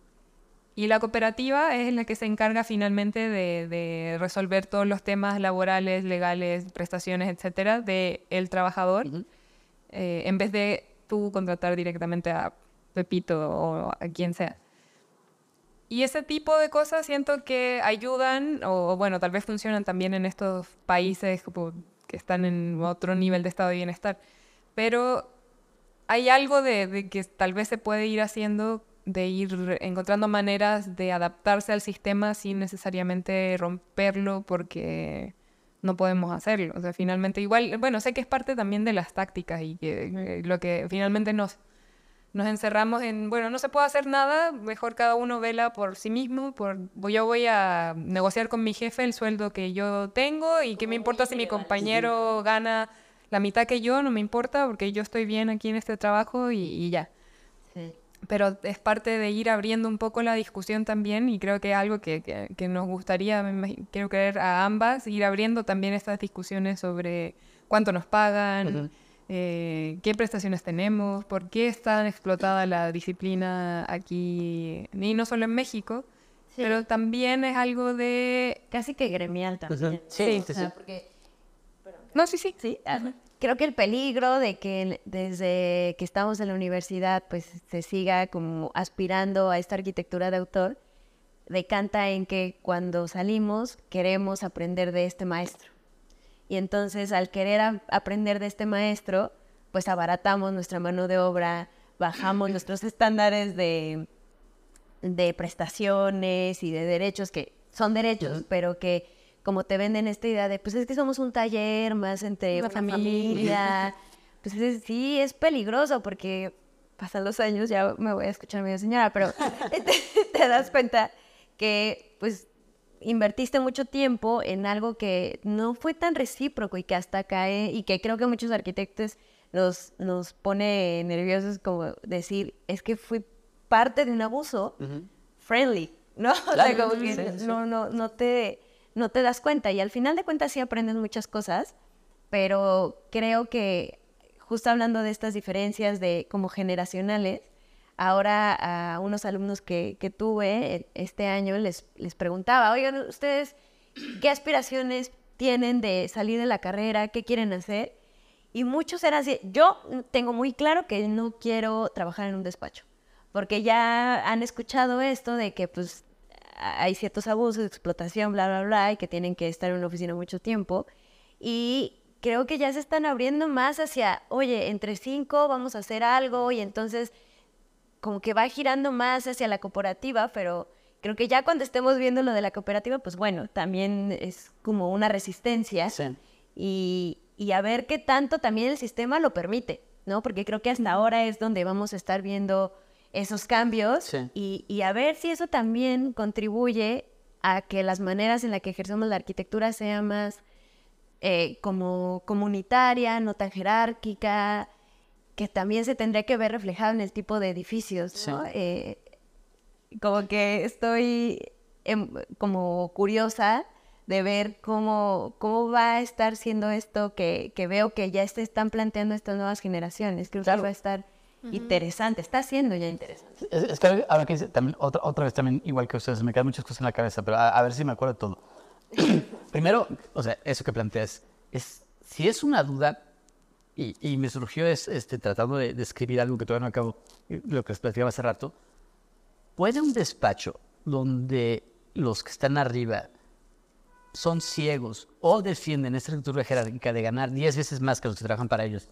Y la cooperativa es la que se encarga finalmente de, de resolver todos los temas laborales, legales, prestaciones, etcétera, del el trabajador, Ujú. eh, en vez de tú contratar directamente a Pepito o a quien sea. Y ese tipo de cosas siento que ayudan, o bueno, tal vez funcionan también en estos países como que están en otro nivel de estado de bienestar. Pero hay algo de, de que tal vez se puede ir haciendo, de ir encontrando maneras de adaptarse al sistema sin necesariamente romperlo porque no podemos hacerlo. O sea, finalmente igual, bueno, sé que es parte también de las tácticas y que eh, lo que finalmente nos, nos encerramos en, bueno, no se puede hacer nada, mejor cada uno vela por sí mismo, por, yo voy a negociar con mi jefe el sueldo que yo tengo y qué me importa si mi compañero gana la mitad que yo, no me importa porque yo estoy bien aquí en este trabajo y, y ya. Sí. Pero es parte de ir abriendo un poco la discusión también y creo que es algo que, que- que nos gustaría, quiero creer a ambas, ir abriendo también estas discusiones sobre cuánto nos pagan. Eh, qué prestaciones tenemos, por qué es tan explotada la disciplina aquí, y no solo en México, Sí. pero también es algo de... Casi que gremial también. Sí, sí, sea, sí. porque No, sí, sí. Sí, ah, creo que el peligro de que desde que estamos en la universidad pues se siga como aspirando a esta arquitectura de autor decanta en que cuando salimos queremos aprender de este maestro. Y entonces al querer a- aprender de este maestro, pues abaratamos nuestra mano de obra, bajamos [LAUGHS] nuestros estándares de, de prestaciones y de derechos que son derechos, pero que como te venden esta idea de, pues es que somos un taller más entre Una familia. familia, [LAUGHS] pues es- sí, es peligroso porque pasan los años, ya me voy a escuchar medio señora, pero [LAUGHS] te, te das cuenta que pues invertiste mucho tiempo en algo que no fue tan recíproco y que hasta cae y que creo que muchos arquitectos nos, nos pone nerviosos como decir, es que fui parte de un abuso friendly, ¿no? [LAUGHS] O sea, como que sí, sí. no, no, no, te, no te das cuenta y al final de cuentas sí aprendes muchas cosas, pero creo que justo hablando de estas diferencias de como generacionales, ahora a unos alumnos que, que tuve eh, este año les, les preguntaba, oigan, ¿ustedes qué aspiraciones tienen de salir de la carrera? ¿Qué quieren hacer? Y muchos eran así, yo tengo muy claro que no quiero trabajar en un despacho, porque ya han escuchado esto de que pues hay ciertos abusos, explotación, bla, bla, bla, y que tienen que estar en una oficina mucho tiempo. Y creo que ya se están abriendo más hacia, oye, entre cinco vamos a hacer algo y entonces como que va girando más hacia la cooperativa, pero creo que ya cuando estemos viendo lo de la cooperativa, pues bueno, también es como una resistencia Sí. y, y a ver qué tanto también el sistema lo permite, ¿no? Porque creo que hasta ahora es donde vamos a estar viendo esos cambios Sí. y, y a ver si eso también contribuye a que las maneras en las que ejercemos la arquitectura sea más eh, como comunitaria, no tan jerárquica, que también se tendría que ver reflejado en el tipo de edificios, ¿no? Sí. Eh, como que estoy em, como curiosa de ver cómo, cómo va a estar siendo esto que, que veo que ya se están planteando estas nuevas generaciones. Creo Claro. que va a estar interesante, está siendo ya interesante. Es, es que ahora que dice, también, otra, otra vez también, igual que ustedes, me quedan muchas cosas en la cabeza, pero a, a ver si me acuerdo de todo. [CLEARS THROAT] Primero, o sea, eso que planteas, es, si es una duda, y, y me surgió es, este, tratando de, de escribir algo que todavía no acabo, eh, lo que les platicaba hace rato, ¿puede un despacho donde los que están arriba son ciegos o defienden esta estructura jerárquica de ganar 10 veces más que los que trabajan para ellos,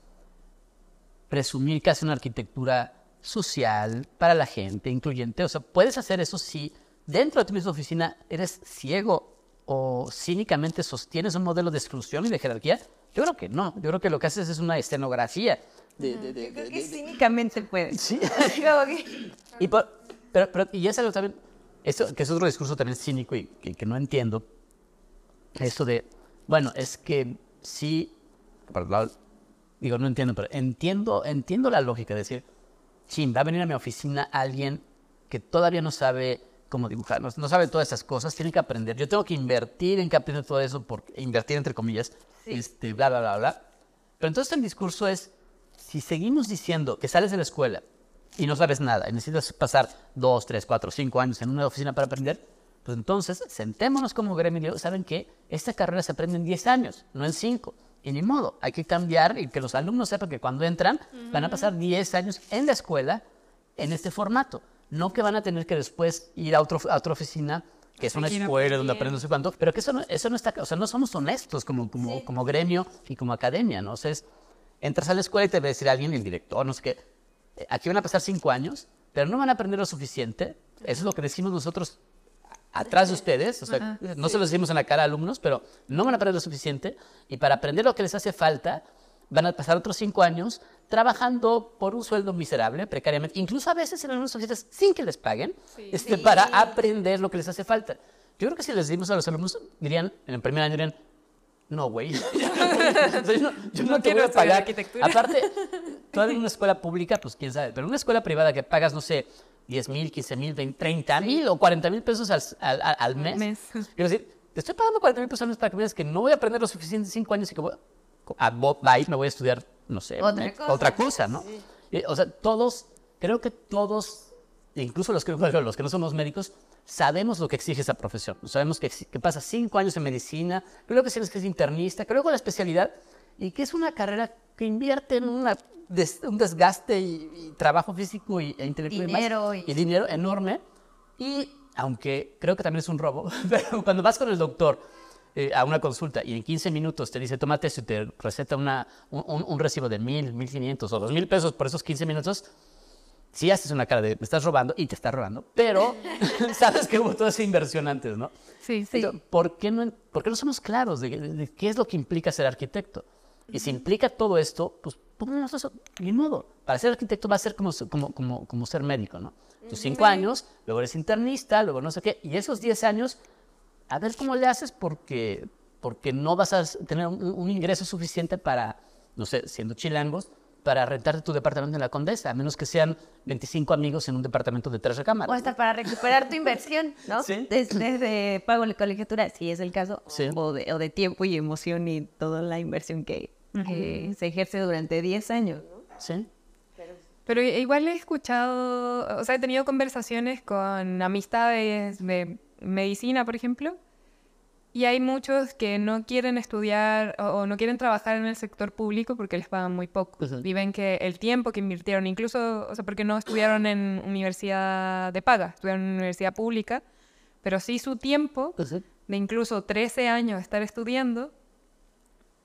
presumir que hace una arquitectura social para la gente, incluyente. O sea, puedes hacer eso si dentro de tu misma oficina eres ciego o cínicamente sostienes un modelo de exclusión y de jerarquía. Yo creo que no. Yo creo que lo que haces es una escenografía. De, de- de- de- de- cínicamente puede. Sí. [LAUGHS] Que- Y, por- pero, pero- y es algo también, esto, que es otro discurso también cínico y que, que no entiendo, esto de, bueno, es que sí, perdón, digo, no entiendo, pero entiendo, entiendo la lógica de decir, chin, va a venir a mi oficina alguien que todavía no sabe cómo dibujar, no, no sabe todas esas cosas, tiene que aprender. Yo tengo que invertir en que aprenda todo eso, por, invertir entre comillas, este, bla, bla, bla, bla. Pero entonces el discurso es, si seguimos diciendo que sales de la escuela y no sabes nada y necesitas pasar dos, tres, cuatro, cinco años en una oficina para aprender, pues entonces sentémonos como gremio ¿saben qué? Esta carrera se aprende en 10 años, no en 5. Y ni modo, hay que cambiar y que los alumnos sepan que cuando entran van a pasar 10 años en la escuela en este formato. No que van a tener que después ir a, otro, a otra oficina, que es una escuela donde aprenden no sé cuánto, pero que eso no, eso no está, o sea, no somos honestos como, como, como gremio y como academia, ¿no? O sea, es- entras a la escuela y te va a decir alguien, el director, no sé qué, eh, aquí van a pasar cinco años, pero no van a aprender lo suficiente. Eso es lo que decimos nosotros atrás de ustedes, o sea, no se lo decimos en la cara a alumnos, pero no van a aprender lo suficiente. Y para aprender lo que les hace falta van a pasar otros cinco años trabajando por un sueldo miserable, precariamente, incluso a veces en algunas oficinas sin que les paguen, este, para aprender lo que les hace falta. Yo creo que si les decimos a los alumnos, dirían, en el primer año dirían, no, güey, [LAUGHS] yo no, yo no No te quiero voy a pagar. arquitectura. Aparte, [LAUGHS] todavía en una escuela pública, pues quién sabe, pero en una escuela privada que pagas, no sé, 10 mil, 15 mil, 30 mil o 40 mil pesos al, al, al- mes. mes. Quiero decir, te estoy pagando 40 mil pesos al mes para que veas que no voy a aprender lo suficiente en 5 años y que voy a, bo- bye, me voy a estudiar, no sé, Otra cosa. otra cosa, ¿no? O sea, todos, creo que todos, incluso los que, [LAUGHS] los que no somos médicos, sabemos lo que exige esa profesión. Sabemos que, pasa 5 años en medicina, creo que tienes que ser internista, creo que la especialidad, y que es una carrera que invierte en una des- un desgaste y, y trabajo físico y, e intelectual y más, Dinero y- y dinero enorme. Y aunque creo que también es un robo, [LAUGHS] pero cuando vas con el doctor eh, a una consulta y en 15 minutos te dice, tómate y te receta una, un, un- recibo de mil, mil quinientos o dos mil pesos por esos 15 minutos, sí haces una cara de, me estás robando y te estás robando, pero [LAUGHS] [LAUGHS] sabes que hubo toda esa inversión antes, ¿no? Sí, sí. ¿por, qué no, ¿Por qué no somos claros de, de- de qué es lo que implica ser arquitecto? Y si implica todo esto, pues, pues no, eso, ni modo. Para ser arquitecto va a ser como, como, como, como ser médico, ¿no? Tus cinco años, luego eres internista, luego no sé qué, y esos 10 años, a ver cómo le haces porque, porque no vas a tener un, un ingreso suficiente para, no sé, siendo chilangos, para rentarte tu departamento en la Condesa, a menos que sean 25 amigos en un departamento de tres O recámaras. hasta para recuperar tu inversión, ¿no? Sí. Desde de pago de colegiatura, si es el caso, Sí. o, de, o de tiempo y emoción y toda la inversión que, que se ejerce durante 10 años. ¿no? Sí. Pero igual he escuchado, o sea, he tenido conversaciones con amistades de medicina, por ejemplo, y hay muchos que no quieren estudiar o, o no quieren trabajar en el sector público porque les pagan muy poco. Y ven que el tiempo que invirtieron, incluso, o sea, porque no estudiaron en universidad de paga, estudiaron en universidad pública, pero sí su tiempo Pues sí. de incluso 13 años estar estudiando,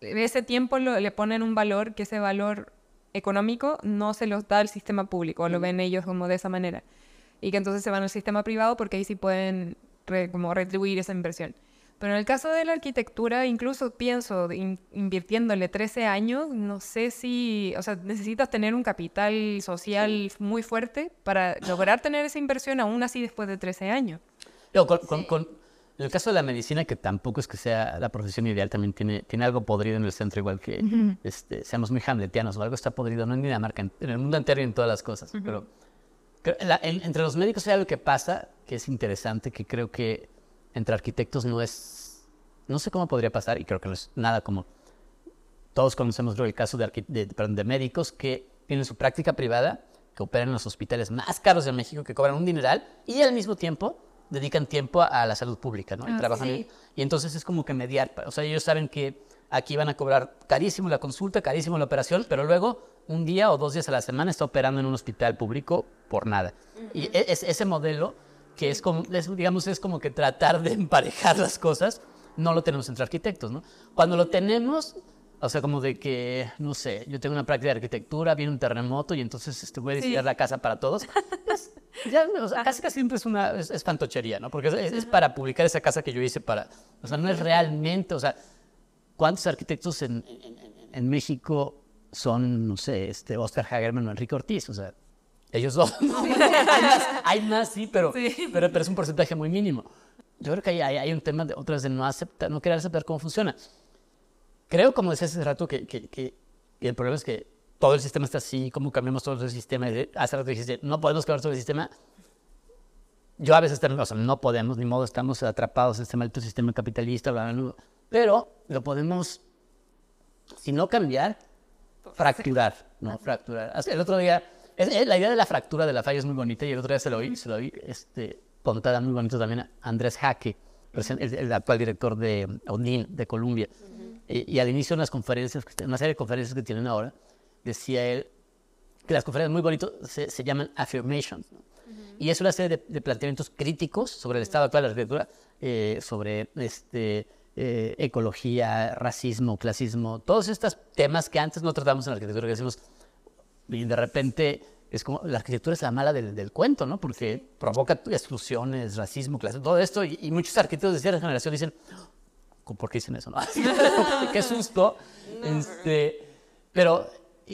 ese tiempo lo- le ponen un valor que ese valor económico no se los da el sistema público, o lo ven ellos como de esa manera. Y que entonces se van al sistema privado porque ahí sí pueden re- como retribuir esa inversión. Pero en el caso de la arquitectura, incluso pienso, in- invirtiéndole 13 años, no sé si, o sea, necesitas tener un capital social muy fuerte para lograr tener esa inversión aún así después de 13 años. Digo, con, con- con- en el caso de la medicina, que tampoco es que sea la profesión ideal, también tiene, tiene algo podrido en el centro, igual que este, seamos muy hamletianos, o algo está podrido, no en Dinamarca, en, en el mundo entero y en todas las cosas. Pero la- en- entre los médicos hay algo que pasa que es interesante, que creo que entre arquitectos no es, no sé cómo podría pasar, y creo que no es nada como, todos conocemos creo, el caso de, de, perdón, de médicos que tienen su práctica privada, que operan en los hospitales más caros de México, que cobran un dineral y al mismo tiempo dedican tiempo a, la salud pública, ¿no? Y Ah, trabajan sí. y entonces es como que mediar, o sea, ellos saben que aquí van a cobrar carísimo la consulta, carísimo la operación, pero luego un día o dos días a la semana está operando en un hospital público por nada. Y e- es, ese modelo que es como, es, digamos, es como que tratar de [LAUGHS] emparejar las cosas, no lo tenemos entre arquitectos, ¿no? Cuando lo tenemos, o sea, como de que, no sé, yo tengo una práctica de arquitectura, viene un terremoto y entonces este, voy a diseñar la casa para todos. pues, ya, o sea, casi casi siempre es una es, es fantochería, ¿no? Porque es, para publicar esa casa que yo hice para, o sea, no es realmente, o sea, ¿cuántos arquitectos en- en México son, no sé, este, Oscar Hagerman o Enrique Ortiz? O sea, ellos dos. ¿no? [LAUGHS] [LAUGHS] hay, más, hay más, sí, pero, Pero, pero es un porcentaje muy mínimo. Yo creo que hay, hay, hay un tema de otras de no aceptar, no querer aceptar cómo funciona. Creo, como decía hace rato, que, que, que- el problema es que todo el sistema está así, cómo cambiamos todo el sistema. Hace rato dijiste, no podemos cambiar todo el sistema. Yo a veces también, o sea, no podemos, ni modo, estamos atrapados en este maldito sistema capitalista, bla, bla, bla. pero lo podemos, si no cambiar, fracturar, ¿no? Fracturar. Así, El otro día, la idea de la fractura de la falla es muy bonita y el otro día se lo oí, se lo oí este, contada muy bonito también a Andrés Jaque, el, el actual director de ONIN, de Colombia. y, y al inicio de unas conferencias, una serie de conferencias que tienen ahora, decía él que las conferencias muy bonitas se, se llaman affirmations. ¿no? Y es una serie de, de planteamientos críticos sobre el estado actual de la arquitectura, eh, sobre este, eh, ecología, racismo, clasismo, todos estos temas que antes no tratamos en la arquitectura, que decimos, y de repente es como la arquitectura es la mala del, del cuento, ¿no? Porque provoca exclusiones, racismo, clasismo, todo esto, y, y muchos arquitectos de cierta generación dicen, ¿por qué dicen eso? No? [LAUGHS] qué susto. Este, pero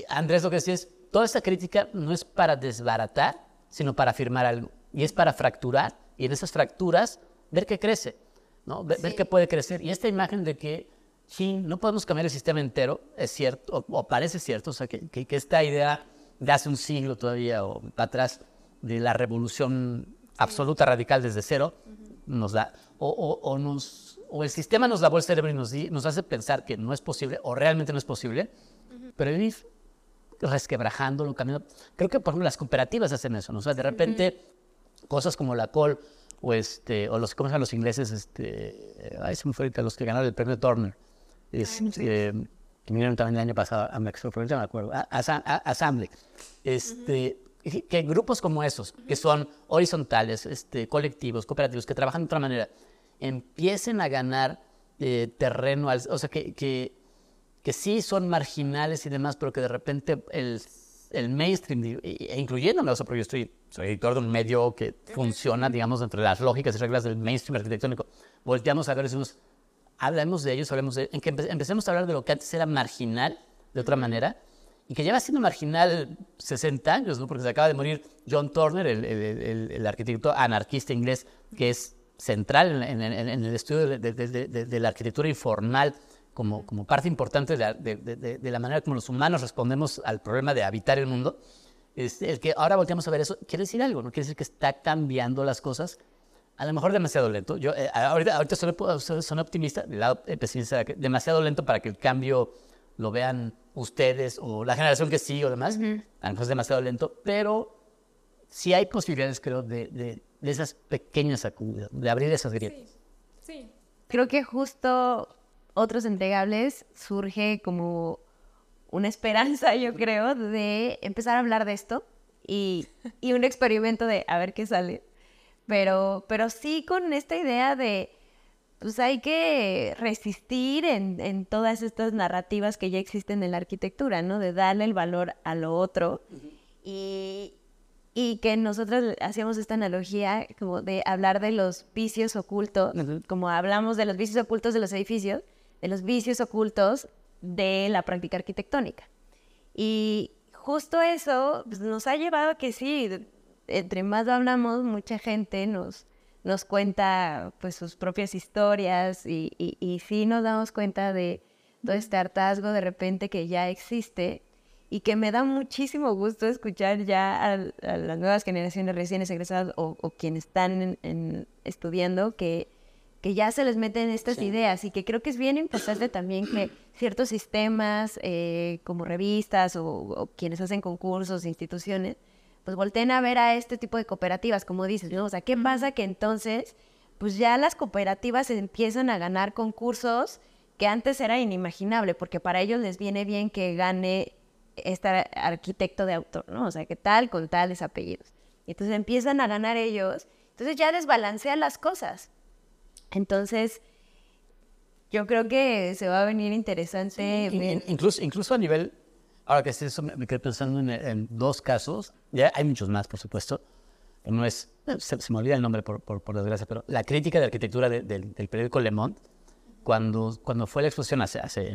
Andrés lo que decía es, toda esta crítica no es para desbaratar, sino para afirmar algo. Y es para fracturar, y en esas fracturas ver qué crece, ¿no? Ver, ver qué puede crecer. Y esta imagen de que, sí, no podemos cambiar el sistema entero, es cierto, o, o parece cierto, o sea, que, que- que esta idea de hace un siglo todavía o atrás de la revolución absoluta, radical desde cero, nos da, o, o- o nos, o el sistema nos lavó el cerebro y nos, di- nos hace pensar que no es posible, o realmente no es posible, pero ir resquebrajándolo, cambiando. Creo que, por ejemplo, las cooperativas hacen eso, ¿no? O sea, de repente, cosas como la col, o, este, o los, ¿cómo se llaman los ingleses? Este, ay, se me fue ahorita, los que ganaron el premio Turner. Este, que vinieron también el año pasado a México, pero no me acuerdo, a, a, a- Assembly. Este, que grupos como esos, que son horizontales, este, colectivos, cooperativos, que trabajan de otra manera, empiecen a ganar eh, terreno, al- o sea, que, que, que sí son marginales y demás, pero que de repente el, el mainstream, e e incluyéndome, o sea, porque yo estoy, soy editor de un medio que funciona, digamos, dentro de las lógicas y reglas del mainstream arquitectónico, volteamos a ver decimos, hablemos de ellos, hablemos de en que empe- empecemos a hablar de lo que antes era marginal, de otra manera, y que lleva siendo marginal 60 años, ¿no? Porque se acaba de morir John Turner, el, el- el- el arquitecto anarquista inglés, que es central en, en- en- el estudio de- de- de- de la arquitectura informal como, como parte importante de la, de- de- de- la manera como los humanos respondemos al problema de habitar el mundo. Este, el que ahora volteamos a ver eso, quiere decir algo, ¿no? Quiere decir que está cambiando las cosas a lo mejor demasiado lento. Yo eh, ahorita, ahorita soy- soy optimista, del lado eh, pesimista, demasiado lento para que el cambio lo vean ustedes o la generación que sí o demás. A lo mejor es demasiado lento, pero sí hay posibilidades, creo, de, de- de esas pequeñas sacudidas, de abrir esas grietas. Sí. Creo que justo otros entregables surge como una esperanza, yo creo, de empezar a hablar de esto y, y un experimento de a ver qué sale. Pero, pero sí con esta idea de, pues hay que resistir en, en todas estas narrativas que ya existen en la arquitectura, ¿no? De darle el valor a lo otro. Y, y que nosotros hacíamos esta analogía como de hablar de los vicios ocultos, como hablamos de los vicios ocultos de los edificios, de los vicios ocultos de la práctica arquitectónica. Y justo eso pues, nos ha llevado a que sí, entre más hablamos, mucha gente nos, nos cuenta pues sus propias historias y, y, y sí nos damos cuenta de todo este hartazgo de repente que ya existe y que me da muchísimo gusto escuchar ya a, las nuevas generaciones recién egresadas o, o quienes están estudiando que, que ya se les meten estas Sí. ideas y que creo que es bien importante también que [CLEARS THROAT] ciertos sistemas eh, como revistas o, o quienes hacen concursos, instituciones, pues volteen a ver a este tipo de cooperativas, como dices, ¿no? O sea, ¿qué pasa que entonces, pues ya las cooperativas empiezan a ganar concursos que antes era inimaginable, porque para ellos les viene bien que gane este arquitecto de autor, ¿no? O sea, que tal con tales apellidos. Y entonces empiezan a ganar ellos, entonces ya desbalancean las cosas. Entonces, yo creo que se va a venir interesante. incluso, incluso a nivel, ahora que eso, me, quedé pensando en, dos casos, ya hay muchos más, por supuesto. No es, se, me olvida el nombre por, por, desgracia, pero la crítica de arquitectura del periódico Le Monde, cuando, cuando fue la exposición, hace, hace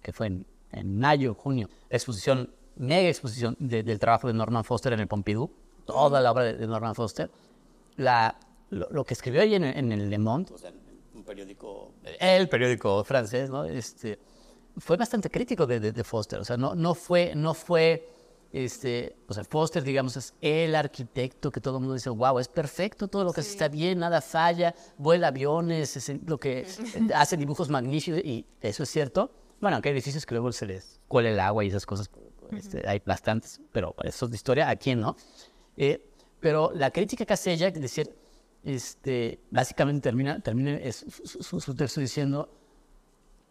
que fue en, en, mayo, junio, exposición, mega exposición del trabajo de Norman Foster en el Pompidou, toda la obra de, Norman Foster, la, lo, que escribió ahí en, en el Le Monde, periódico, el periódico francés, ¿no? Este, fue bastante crítico de, de, Foster, o sea, no, no fue, no fue, este, o sea, Foster, digamos, es el arquitecto que todo el mundo dice, wow, es perfecto, todo lo que está bien, nada falla, vuela aviones, es lo que [LAUGHS] hace dibujos magníficos, y eso es cierto. Bueno, aunque hay edificios que luego se les cuela el agua y esas cosas, este, hay bastantes, pero eso es de historia, aquí no. Eh, pero la crítica que hace ella, es decir, este, básicamente termina, termina su, texto diciendo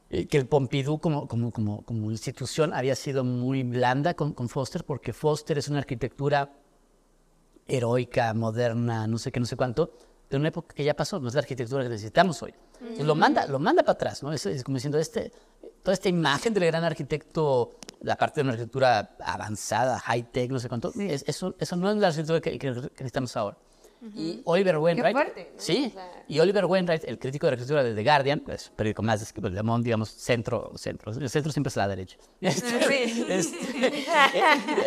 eh, que el Pompidou como, como, como, como, institución había sido muy blanda con, con, Foster, porque Foster es una arquitectura heroica, moderna, no sé qué, no sé cuánto, de una época que ya pasó, no es la arquitectura que necesitamos hoy. lo manda, lo manda para atrás, ¿no? Es, como diciendo, este, toda esta imagen del gran arquitecto, la parte de una arquitectura avanzada, high-tech, no sé cuánto, eso, eso no es la arquitectura que, que necesitamos ahora. Y Oliver Wainwright. Sí. Y Oliver Wainwright, el crítico de la escritura de The Guardian, pues, periódico más de Le Monde, digamos, centro, centro. El centro siempre es a la derecha. [LAUGHS] Sí.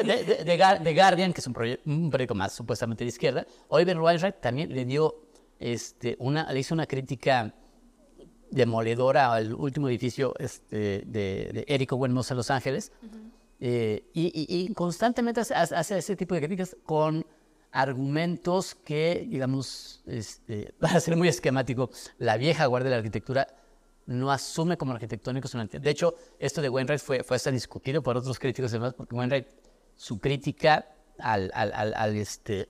de, The Guardian, que es un, un, periódico más supuestamente de izquierda, Oliver Wainwright también le dio este, una, le hizo una crítica demoledora al último edificio este, de, de Eric Owen Moss en Los Ángeles. Eh, y, y, constantemente hace, hace ese tipo de críticas con argumentos que, digamos, este, [LAUGHS] para ser muy esquemático, la vieja guardia de la arquitectura no asume como arquitectónico su De hecho, esto de Wainwright fue, fue hasta discutido por otros críticos y porque Wainwright, su crítica al, al, al, este,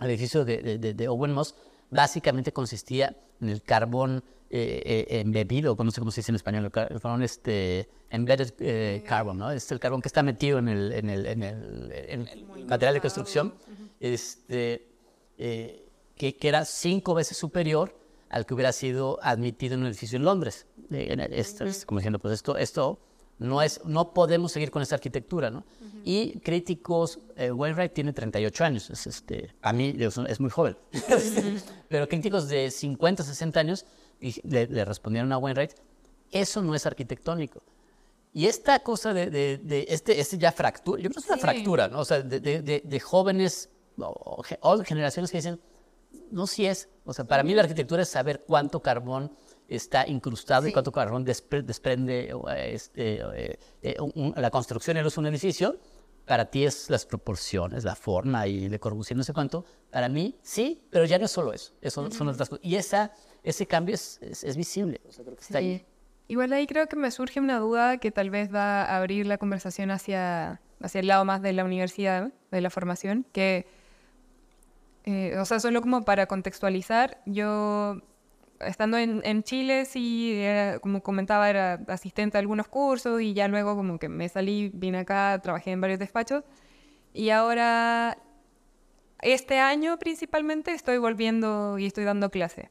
edificio de, de, de, Owen Moss básicamente consistía en el carbón eh, eh, embebido, no sé cómo se dice en español, el carbón este, embedded eh, carbon, ¿no? Es el carbón que está metido en el, en el, en el, en el material de construcción este, eh, que, que, era cinco veces superior al que hubiera sido admitido en un edificio en Londres. esto, como diciendo, pues esto, esto no, es, no podemos seguir con esta arquitectura, ¿no? Y críticos, eh, Wainwright tiene 38 años, es, este, a mí es muy joven, [LAUGHS] pero críticos de 50, 60 años le, le respondieron a Wainwright, eso no es arquitectónico. Y esta cosa de, de, de, este, este ya fractura, yo creo que es una fractura, ¿no? O sea, de, de, jóvenes o, generaciones que dicen, no si es, o sea, para mí la arquitectura es saber cuánto carbón está incrustado y cuánto carbón desprende este, eh, eh, la construcción de un edificio. Para ti es las proporciones, la forma y Le Corbusier, no sé cuánto. Para mí, sí, pero ya no es solo eso, eso son otras cosas. Y esa, ese cambio es, es, visible, o sea, creo que está ahí. Igual ahí creo que me surge una duda que tal vez va a abrir la conversación hacia, hacia el lado más de la universidad, de la formación, que eh, o sea, solo como para contextualizar, yo estando en, en Chile, sí, como comentaba, era asistente a algunos cursos y ya luego como que me salí, vine acá, trabajé en varios despachos y ahora, este año principalmente, estoy volviendo y estoy dando clase.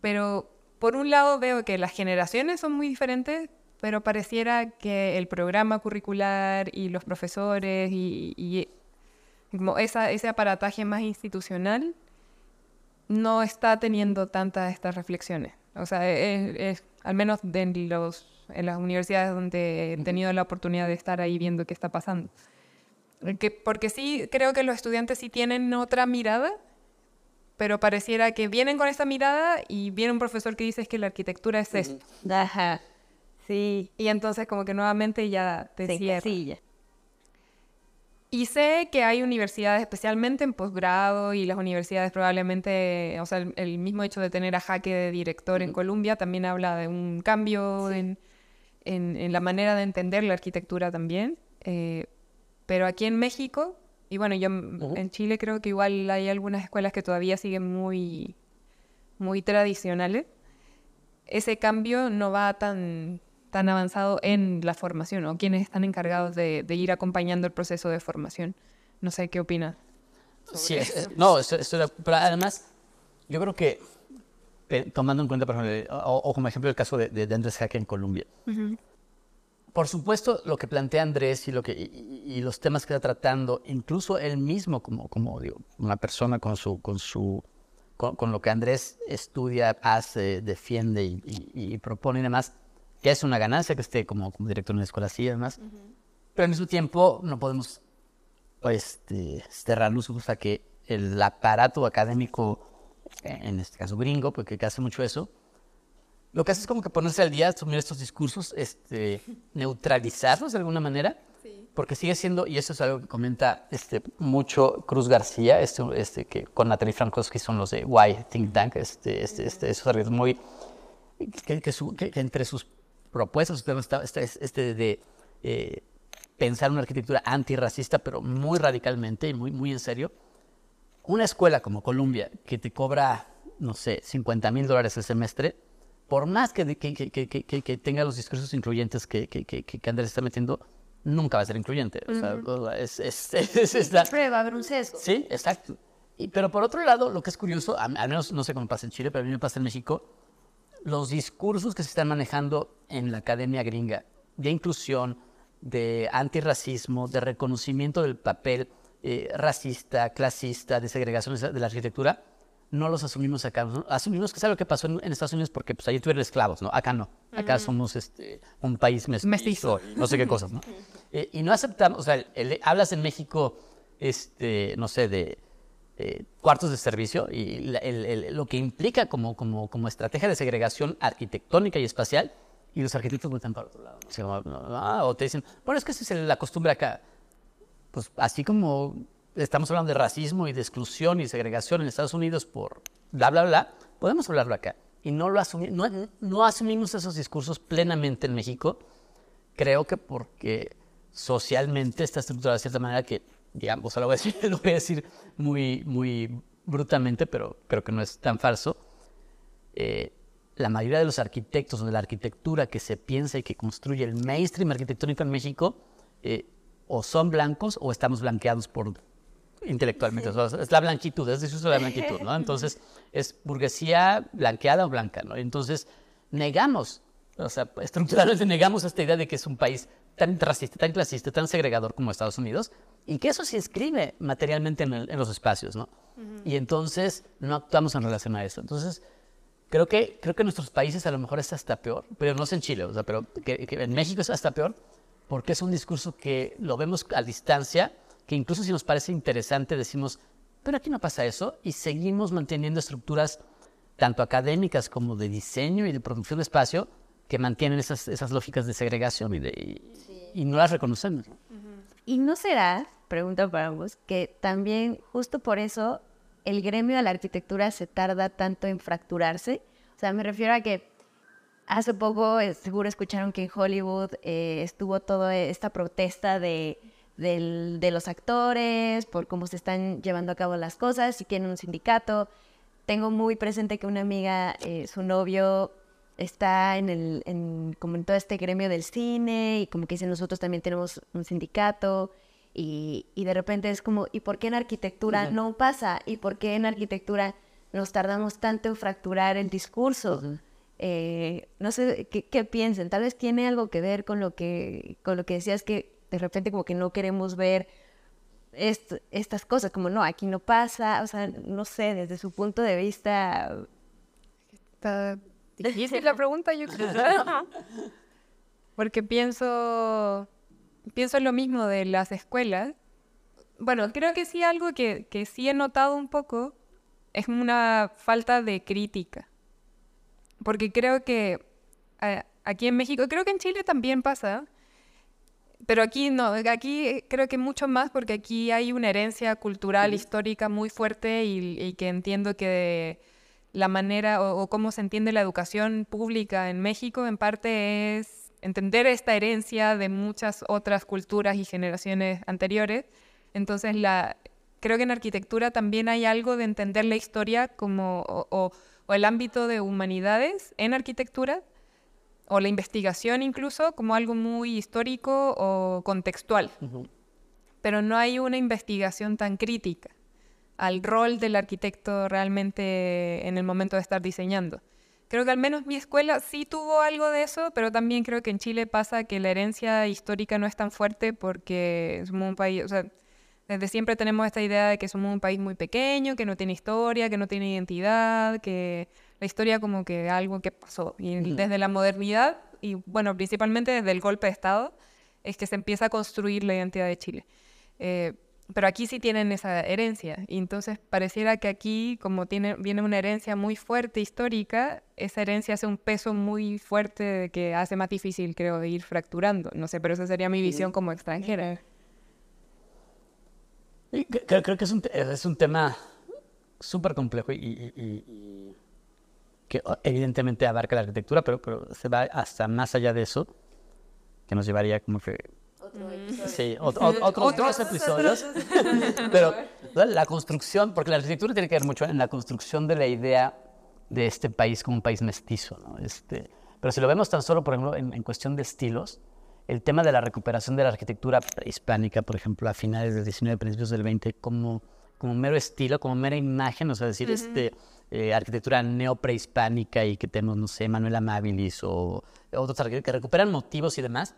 Pero por un lado veo que las generaciones son muy diferentes, pero pareciera que el programa curricular y los profesores y, y como esa, ese aparataje más institucional no está teniendo tantas estas reflexiones. O sea, es, al menos en, los, en las universidades donde he tenido la oportunidad de estar ahí viendo qué está pasando. Que, porque sí, creo que los estudiantes sí tienen otra mirada, pero pareciera que vienen con esta mirada y viene un profesor que dice que la arquitectura es esto. Ajá. Sí. Y entonces como que nuevamente ya te cierra. Y sé que hay universidades, especialmente en posgrado, y las universidades probablemente, o sea, el, mismo hecho de tener a Jaque de director en Colombia también habla de un cambio en, en, la manera de entender la arquitectura también. Eh, pero aquí en México Y bueno, yo en Chile creo que igual hay algunas escuelas que todavía siguen muy, muy tradicionales. Ese cambio no va tan, tan avanzado en la formación o quienes están encargados de, de ir acompañando el proceso de formación. No sé qué opinas. Sí, no, pero además, yo creo que tomando en cuenta, por ejemplo, o, como ejemplo el caso de, de Andrés Jaque en Colombia. Por supuesto, lo que plantea Andrés y, lo que, y, los temas que está tratando, incluso él mismo como, como digo, una persona con, su, con, su, con, lo que Andrés estudia, hace, defiende y, propone y demás, que es una ganancia que esté como, como director de una escuela así y demás. Pero al mismo tiempo no podemos este, cerrar ojos a que el aparato académico, en este caso gringo, porque hace mucho eso, lo que hace es como que ponerse al día, asumir estos discursos, este, neutralizarlos de alguna manera, porque sigue siendo, y eso es algo que comenta este, mucho Cruz García, este, este, que con Natalie Frankowski son los de Why Think Tank, este, este, este, esos muy, que, que, entre sus propuestas está este de eh, pensar una arquitectura antirracista, pero muy radicalmente y muy, muy en serio. Una escuela como Columbia, que te cobra, no sé, 50 mil dólares el semestre, por más que, que, que, que, tenga los discursos incluyentes que, Andrés está metiendo, nunca va a ser incluyente. O sea, es, es, [LAUGHS] es, va a haber un sesgo. Sí, exacto. Y, pero por otro lado, lo que es curioso, al menos no sé cómo pasa en Chile, pero a mí me pasa en México, los discursos que se están manejando en la academia gringa de inclusión, de antirracismo, de reconocimiento del papel eh, racista, clasista, de segregación de la arquitectura, no los asumimos acá. Asumimos que es algo que pasó en, Estados Unidos porque pues, allí tuvieron esclavos, ¿no? Acá no. Acá somos este, un país mestizo, no sé qué cosas, ¿no? [LAUGHS] Eh, y no aceptamos, o sea, hablas en México, este, no sé, de eh, cuartos de servicio y lo que implica como, como, como estrategia de segregación arquitectónica y espacial y los arquitectos vuelven para otro lado. Ah, o te dicen, bueno, es que esa es la costumbre acá. Pues así como estamos hablando de racismo y de exclusión y segregación en Estados Unidos por bla, bla, bla, podemos hablarlo acá. Y no, lo no, no asumimos esos discursos plenamente en México, creo que porque socialmente está estructurada de cierta manera que, digamos, lo voy a decir, [LAUGHS] lo voy a decir muy, muy brutalmente, pero creo que no es tan falso. Eh, la mayoría de los arquitectos o de la arquitectura que se piensa y que construye el mainstream arquitectónico en México, eh, o son blancos o estamos blanqueados por intelectualmente. es la blanquitud, es decir, la blanquitud, ¿no? Entonces, [LAUGHS] es burguesía blanqueada o blanca, ¿no? Entonces, negamos, o sea, estructuralmente negamos esta idea de que es un país tan racista, tan clasista, tan segregador como Estados Unidos, y que eso se inscribe materialmente en, los espacios, ¿no? Y entonces no actuamos en relación a eso. Entonces, Creo que, creo que en nuestros países a lo mejor es hasta peor, pero no sé en Chile, o sea, pero que, en México es hasta peor, porque es un discurso que lo vemos a distancia, que incluso si nos parece interesante decimos, pero aquí no pasa eso, y seguimos manteniendo estructuras tanto académicas como de diseño y de producción de espacio que mantienen esas, esas lógicas de segregación y, de, y, no las reconocemos. ¿Y no será, pregunta para vos, que también justo por eso el gremio de la arquitectura se tarda tanto en fracturarse. O sea, me refiero a que hace poco eh, seguro escucharon que en Hollywood eh, estuvo toda esta protesta de, los actores por cómo se están llevando a cabo las cosas, y tienen un sindicato. Tengo muy presente que una amiga, eh, su novio está en el, en, como en todo este gremio del cine y como que dicen nosotros también tenemos un sindicato y, de repente es como, ¿y por qué en arquitectura no pasa? ¿Y por qué en arquitectura nos tardamos tanto en fracturar el discurso? Eh, no sé ¿qué, qué piensen, tal vez tiene algo que ver con lo que, con lo que decías que de repente como que no queremos ver estas cosas, como no, aquí no pasa, o sea, no sé, desde su punto de vista... Está difícil la pregunta, yo creo. Porque pienso pienso en lo mismo de las escuelas. Bueno, creo que sí algo que, que sí he notado un poco es una falta de crítica. Porque creo que eh, aquí en México, creo que en Chile también pasa, pero aquí no, aquí creo que mucho más porque aquí hay una herencia cultural, histórica muy fuerte y, que entiendo que la manera o, o, cómo se entiende la educación pública en México en parte es entender esta herencia de muchas otras culturas y generaciones anteriores. Entonces, la, creo que en arquitectura también hay algo de entender la historia como, o, o- o el ámbito de humanidades en arquitectura, o la investigación incluso, como algo muy histórico o contextual. Pero no hay una investigación tan crítica al rol del arquitecto realmente en el momento de estar diseñando. Creo que al menos mi escuela sí tuvo algo de eso, pero también creo que en Chile pasa que la herencia histórica no es tan fuerte porque somos un país, o sea, desde siempre tenemos esta idea de que somos un país muy pequeño, que no tiene historia, que no tiene identidad, que la historia como que algo que pasó. Y desde la modernidad, y bueno, principalmente desde el golpe de Estado, es que se empieza a construir la identidad de Chile. Eh, pero aquí sí tienen esa herencia. Y entonces pareciera que aquí, como tiene, viene una herencia muy fuerte histórica, esa herencia hace un peso muy fuerte que hace más difícil, creo, de ir fracturando. No sé, pero esa sería mi visión como extranjera. Creo, creo que es un, es un tema súper complejo y, y- y- y que evidentemente abarca la arquitectura, pero, pero se va hasta más allá de eso, que nos llevaría como que... Sí, ot- ot- [LAUGHS] otros dos episodios. [LAUGHS] pero la, construcción, porque la arquitectura tiene que ver mucho en la construcción de la idea de este país como un país mestizo, ¿no? Este, pero si lo vemos tan solo, por ejemplo, en, en cuestión de estilos, el tema de la recuperación de la arquitectura prehispánica, por ejemplo, a finales del 19, principios del 20, como, como mero estilo, como mera imagen, o sea, decir, este, eh, arquitectura neoprehispánica y que tenemos, no sé, Manuel Amabilis o otros arquitectos que recuperan motivos y demás,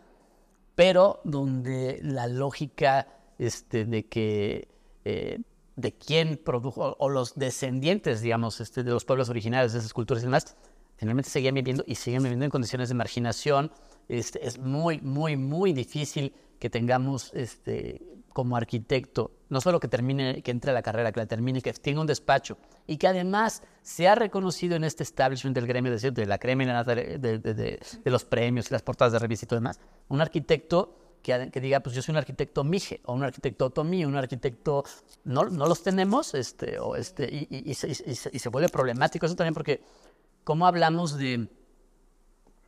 pero donde la lógica este, de que eh, de quién produjo, o, o los descendientes, digamos, este, de los pueblos originarios de esas culturas y demás, finalmente seguían viviendo y siguen viviendo en condiciones de marginación. Este, es muy, muy, muy difícil que tengamos este, como arquitecto, no solo que termine, que entre a la carrera, que la termine, que tenga un despacho y que además sea reconocido en este establishment del gremio, decir, de la crema y de, de- de- de- de los premios y las portadas de revista y todo demás, un arquitecto que, que diga, pues yo soy un arquitecto Mije, o un arquitecto Otomí, un arquitecto, no, no los tenemos, este, o este, y, y- y se, y se- vuelve problemático eso también porque, ¿cómo hablamos de,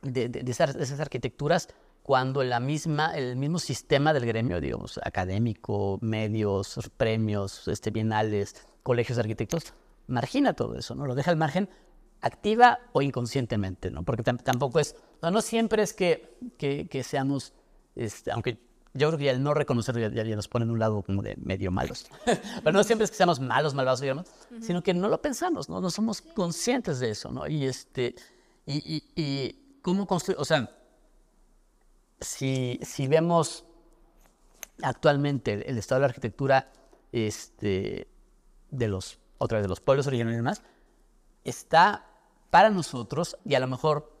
de, de- de esas, de esas arquitecturas cuando la misma, el mismo sistema del gremio, digamos, académico, medios, premios, este, bienales, colegios de arquitectos, margina todo eso, ¿no? Lo deja al margen activa o inconscientemente, ¿no? Porque tam- tampoco es, no, no siempre es que, que, que seamos, este, aunque yo creo que ya el no reconocerlo ya, ya- ya nos pone en un lado como de medio malos, [LAUGHS] pero no siempre es que seamos malos, malvados, digamos, sino que no lo pensamos, ¿no? No somos conscientes de eso, ¿no? Y este, y, y, y cómo construir, o sea, si, si vemos actualmente el, el estado de la arquitectura este, de los, otra vez, de los pueblos originarios y demás, está para nosotros, y a lo mejor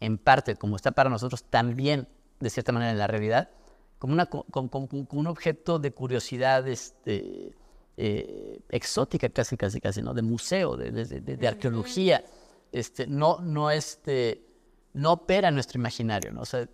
en parte como está para nosotros también, de cierta manera, en la realidad, como, una, co- como, como- como un objeto de curiosidad este, eh, exótica casi, casi, casi, ¿no? De museo, de, de- de- de arqueología. Este, no, no, este, no opera en nuestro imaginario, ¿no? O sea,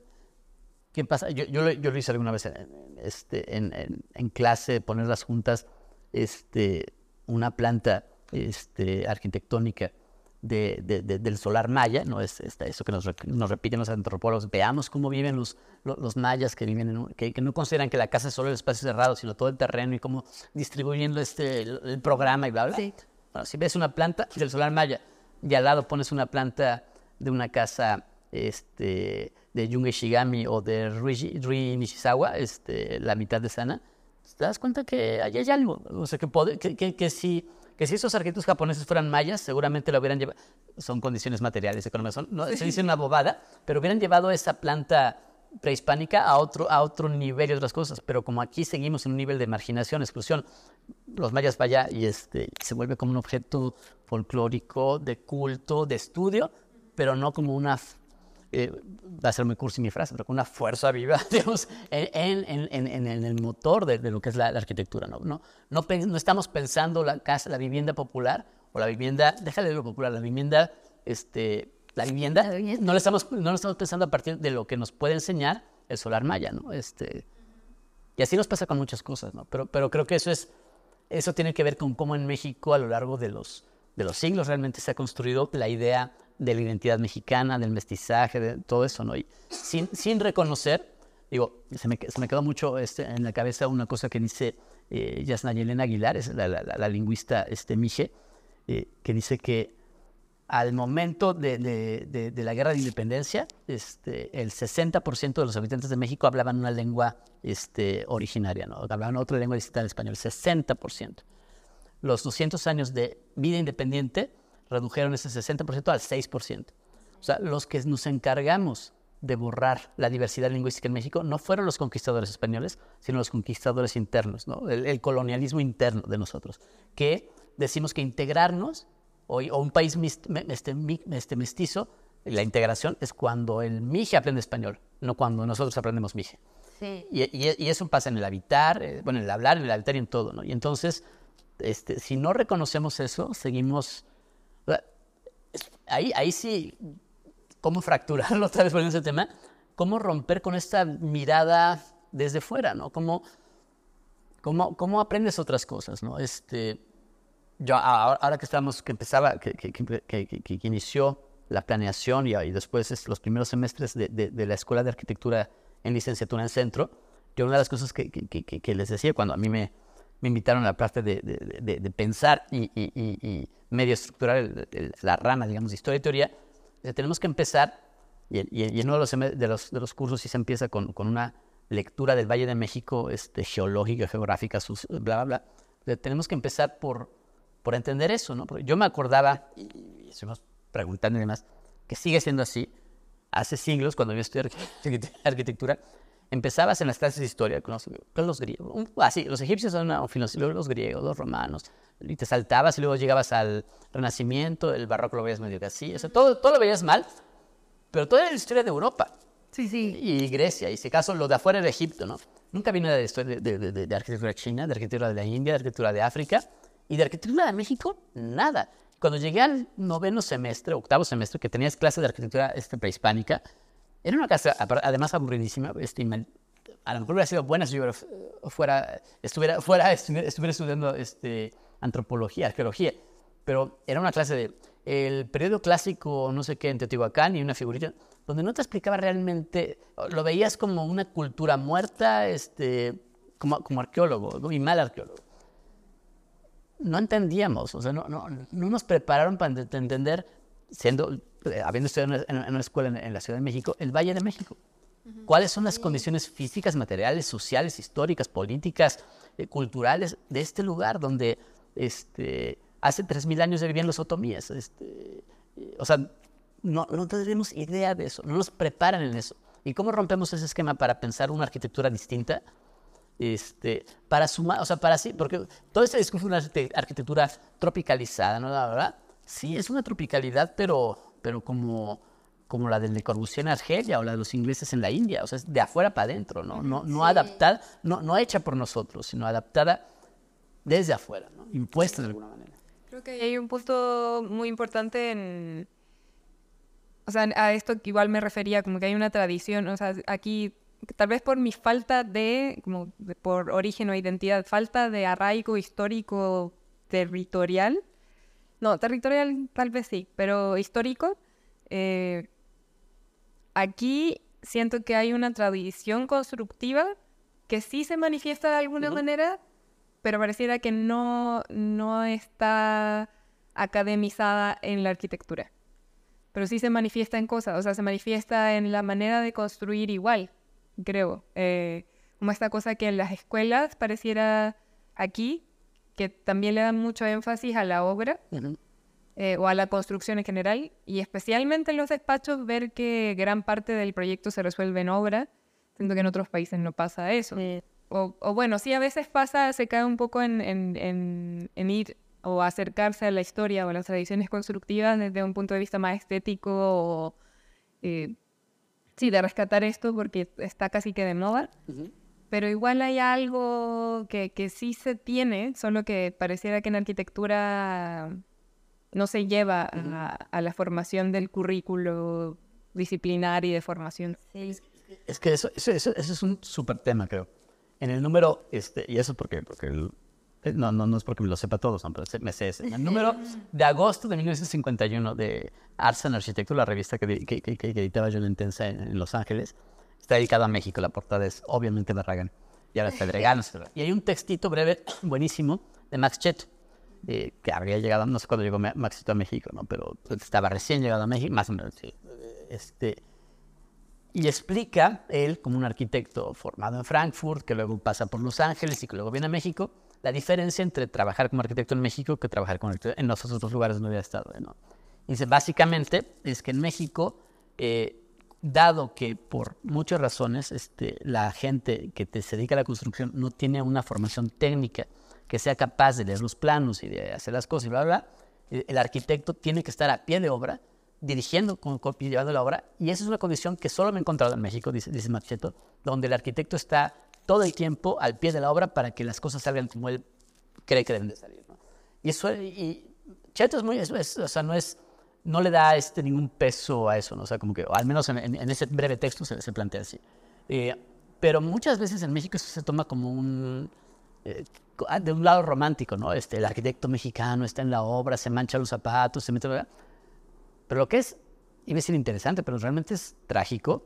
¿Qué pasa? Yo, yo, lo, yo lo hice alguna vez en, este, en, en- en clase, poner las juntas, este, una planta este, arquitectónica de, de- de- del solar maya, ¿no? Es, eso que nos, re- nos repiten los antropólogos. Veamos cómo viven los, lo- los, mayas que, viven en un- que, que no consideran que la casa es solo el espacio cerrado, sino todo el terreno y cómo distribuyendo este, el, el programa y bla, bla. Sí. Bueno, si ves una planta del solar maya y al lado pones una planta de una casa este, de Yunga Shigami o de Rui, Rui Nishizawa, este, la mitad de Sana, te das cuenta que ahí hay algo. O sea, que, pode- que, que, que si, que si esos arquitectos japoneses fueran mayas, seguramente lo hubieran llevado. Son condiciones materiales, económicas, son, no, se dice una bobada, pero hubieran llevado esa planta prehispánica a otro, a otro nivel y otras cosas. Pero como aquí seguimos en un nivel de marginación, exclusión, los mayas para allá y este, se vuelve como un objeto folclórico, de culto, de estudio, pero no como una, eh, va a ser muy cursi mi frase, pero con una fuerza viva, [LAUGHS] digamos, en, en- en- en- el motor de, de lo que es la, la arquitectura. ¿no? No, no, no estamos pensando la casa, la vivienda popular o la vivienda, déjale de lo popular, la vivienda, este, la vivienda, La no lo estamos, no lo estamos pensando a partir de lo que nos puede enseñar el solar maya, ¿no? Este, y así nos pasa con muchas cosas, ¿no? Pero, pero creo que eso es, eso tiene que ver con cómo en México a lo largo de los, de los siglos realmente se ha construido la idea de la identidad mexicana, del mestizaje, de todo eso, ¿no? Y sin, sin reconocer digo, se me, se me quedó mucho este, en la cabeza una cosa que dice eh, Yasna Yelena Aguilar, es la, la, lingüista este, Mije, eh, que dice que al momento de, de, de, la guerra de independencia, este, el 60% de los habitantes de México hablaban una lengua este, originaria, ¿no? hablaban otra lengua distinta al español, 60%. Los 200 años de vida independiente redujeron ese 60% al 6%. O sea, los que nos encargamos de borrar la diversidad lingüística en México no fueron los conquistadores españoles, sino los conquistadores internos, ¿no? el, el colonialismo interno de nosotros, que decimos que integrarnos o, un país este, este, mestizo, la integración es cuando el mije aprende español, no cuando nosotros aprendemos mije. Sí. Y, eso pasa en el habitar, eh, bueno, en el hablar, en el habitar y en todo, ¿no? Y entonces, este, si no reconocemos eso, seguimos... Ahí, ahí sí, ¿cómo fracturarlo [LAUGHS] otra vez ese tema? ¿Cómo romper con esta mirada desde fuera, ¿no? ¿Cómo, cómo, cómo aprendes otras cosas, ¿no? Este, yo ahora, que estamos, que empezaba, que, que, que, inició la planeación y, y después los primeros semestres de, de, la Escuela de Arquitectura en licenciatura en centro, yo una de las cosas que, les decía cuando a mí me, me invitaron a la parte de, de pensar y, y, y, medio estructurar la rama, digamos, de historia y teoría, tenemos que empezar, y, en uno de los, de los, de los cursos sí se empieza con, con, una lectura del Valle de México este, geológica, geográfica, sus, bla, bla, bla. Tenemos que empezar por por entender eso, ¿no? Porque yo me acordaba, y, estuvimos preguntando y demás, que sigue siendo así. Hace siglos, cuando yo estudié [LAUGHS] arquitectura, empezabas en las clases de historia con los, griegos. Así, los egipcios son una luego los griegos, los romanos, y te saltabas y luego llegabas al Renacimiento, el barroco lo veías medio que así, o sea, todo, todo lo veías mal, pero toda la historia de Europa. Sí, sí. Y Grecia, y si acaso lo de afuera era Egipto, ¿no? Nunca vino de, historia de, de, de, arquitectura china, de arquitectura de la India, de arquitectura de África. Y de arquitectura de México, nada. Cuando llegué al noveno semestre, octavo semestre, que tenías clase de arquitectura este, prehispánica, era una clase además aburridísima. Este, a lo mejor hubiera sido buena si yo fuera, estuviera, fuera, [LAUGHS] estuviera estudiando este, antropología, arqueología. Pero era una clase de el periodo clásico, no sé qué, en Teotihuacán y una figurita, donde no te explicaba realmente, lo veías como una cultura muerta, este, como, como arqueólogo, y mal arqueólogo no entendíamos, o sea, no, no, no nos prepararon para entender, siendo, eh, habiendo estudiado en, una escuela en, la Ciudad de México, el Valle de México. ¿Cuáles son las condiciones físicas, materiales, sociales, históricas, políticas, eh, culturales de este lugar donde este, hace 3.000 años vivían los otomíes? Este, o sea, no, no tenemos idea de eso, no nos preparan en eso. ¿Y cómo rompemos ese esquema para pensar una arquitectura distinta? este, para sumar, o sea, para sí, porque todo este discurso es una arquitectura tropicalizada, ¿no? La verdad, sí, es una tropicalidad, pero, pero como, como la del Le Corbusier en Argelia o la de los ingleses en la India, o sea, es de afuera para adentro, ¿no? No, no adaptada, no, no hecha por nosotros, sino adaptada desde afuera, ¿no? Impuesta de alguna manera. Creo que hay un punto muy importante en... O sea, a esto que igual me refería, como que hay una tradición, o sea, aquí tal vez por mi falta de, como por origen o identidad, falta de arraigo histórico territorial. No, territorial tal vez sí, pero histórico. Eh, aquí siento que hay una tradición constructiva que sí se manifiesta de alguna manera, pero pareciera que no, no está academizada en la arquitectura. Pero sí se manifiesta en cosas, o sea, se manifiesta en la manera de construir igual creo. Eh, como esta cosa que en las escuelas pareciera aquí, que también le dan mucho énfasis a la obra eh, o a la construcción en general, y especialmente en los despachos ver que gran parte del proyecto se resuelve en obra, siento que en otros países no pasa eso. O, bueno, sí a veces pasa, se cae un poco en, en, en, ir o acercarse a la historia o a las tradiciones constructivas desde un punto de vista más estético o eh, sí, de rescatar esto porque está casi que de moda. Pero igual hay algo que, que, sí se tiene, solo que pareciera que en arquitectura no se lleva a, la formación del currículo disciplinar y de formación. Es que eso, eso, eso, es un súper tema, creo. En el número, este, y eso porque, porque el, eh, no, no, no es porque me lo sepa todos, pero me sé ese. El número de agosto de 1951 de Arts and Architecture, la revista que, que, que, editaba John Intensa en, Los Ángeles, está dedicado a México, la portada es obviamente Barragán. Y ahora está Pedregal. [LAUGHS] y hay un textito breve, buenísimo, de Max Chet, eh, que habría llegado, no sé cuándo llegó Max Chet a México, ¿no? pero estaba recién llegado a México, más o menos, sí. Este, y explica él, como un arquitecto formado en Frankfurt, que luego pasa por Los Ángeles y que luego viene a México, la diferencia entre trabajar como arquitecto en México que trabajar como arquitecto en los otros lugares donde había estado. ¿no? Dice, básicamente es que en México, eh, dado que por muchas razones este, la gente que te se dedica a la construcción no tiene una formación técnica que sea capaz de leer los planos y de hacer las cosas y bla, bla, bla el arquitecto tiene que estar a pie de obra dirigiendo, con, llevando la obra, y esa es una condición que solo me he encontrado en México, dice, dice Macheto, donde el arquitecto está todo el tiempo al pie de la obra para que las cosas salgan como él cree que deben de salir. ¿no? Y eso, y Cheto es muy, o sea, no es, no le da este, ningún peso a eso, ¿no? O sea, como que, al menos en, en, ese breve texto se, se plantea así. Eh, pero muchas veces en México eso se toma como un, eh, de un lado romántico, ¿no? Este, el arquitecto mexicano está en la obra, se mancha los zapatos, se mete... Pero lo que es, iba a decir interesante, pero realmente es trágico,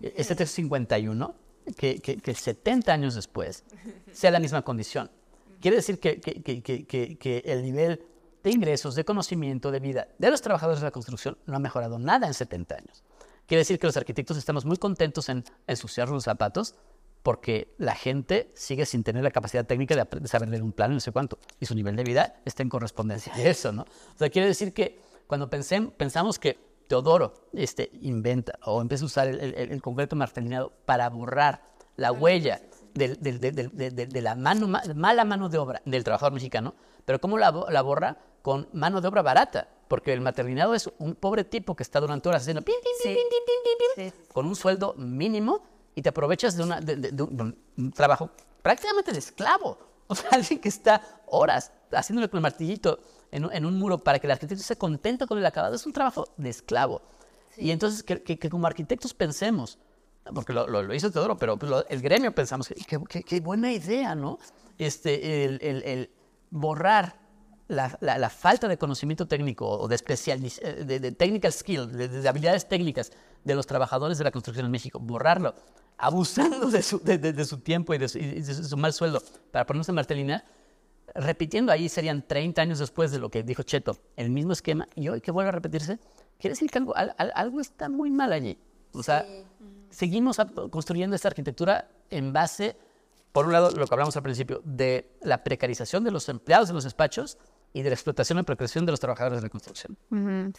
este texto 51, que, que, 70 años después sea la misma condición. Quiere decir que, que, el nivel de ingresos, de conocimiento, de vida de los trabajadores de la construcción no ha mejorado nada en 70 años. Quiere decir que los arquitectos estamos muy contentos en ensuciar los zapatos porque la gente sigue sin tener la capacidad técnica de, saber leer un plano no sé cuánto, y su nivel de vida está en correspondencia a eso, ¿no? O sea, quiere decir que cuando pensamos que Teodoro este, inventa o empieza a usar el, concreto martelinado para borrar la huella de, la mano, mala mano de obra del trabajador mexicano, pero ¿cómo la, borra? Con mano de obra barata, porque el martelinado es un pobre tipo que está durante horas haciendo con un sueldo mínimo y te aprovechas de, una, un, un trabajo prácticamente de esclavo. [LAUGHS] O sea, alguien que está horas haciéndole con el martillito en, un muro para que el arquitecto esté contento con el acabado es un trabajo de esclavo. Y entonces que, que, como arquitectos pensemos, porque lo, lo, hizo Teodoro, pero pues, el gremio pensamos, qué buena idea, ¿no? Este, el, el, el borrar la, la, falta de conocimiento técnico o de, especial, de, de technical skill, de, habilidades técnicas de los trabajadores de la construcción en México, borrarlo, abusando de su, de, su tiempo y de su, y de su, mal sueldo para ponerse en martelina, repitiendo ahí serían 30 años después de lo que dijo Cheto, el mismo esquema, y hoy que vuelve a repetirse, quiere decir que algo, algo está muy mal allí. O sea, seguimos construyendo esta arquitectura en base, por un lado, lo que hablamos al principio, de la precarización de los empleados de los despachos y de la explotación y precarización de los trabajadores de la construcción.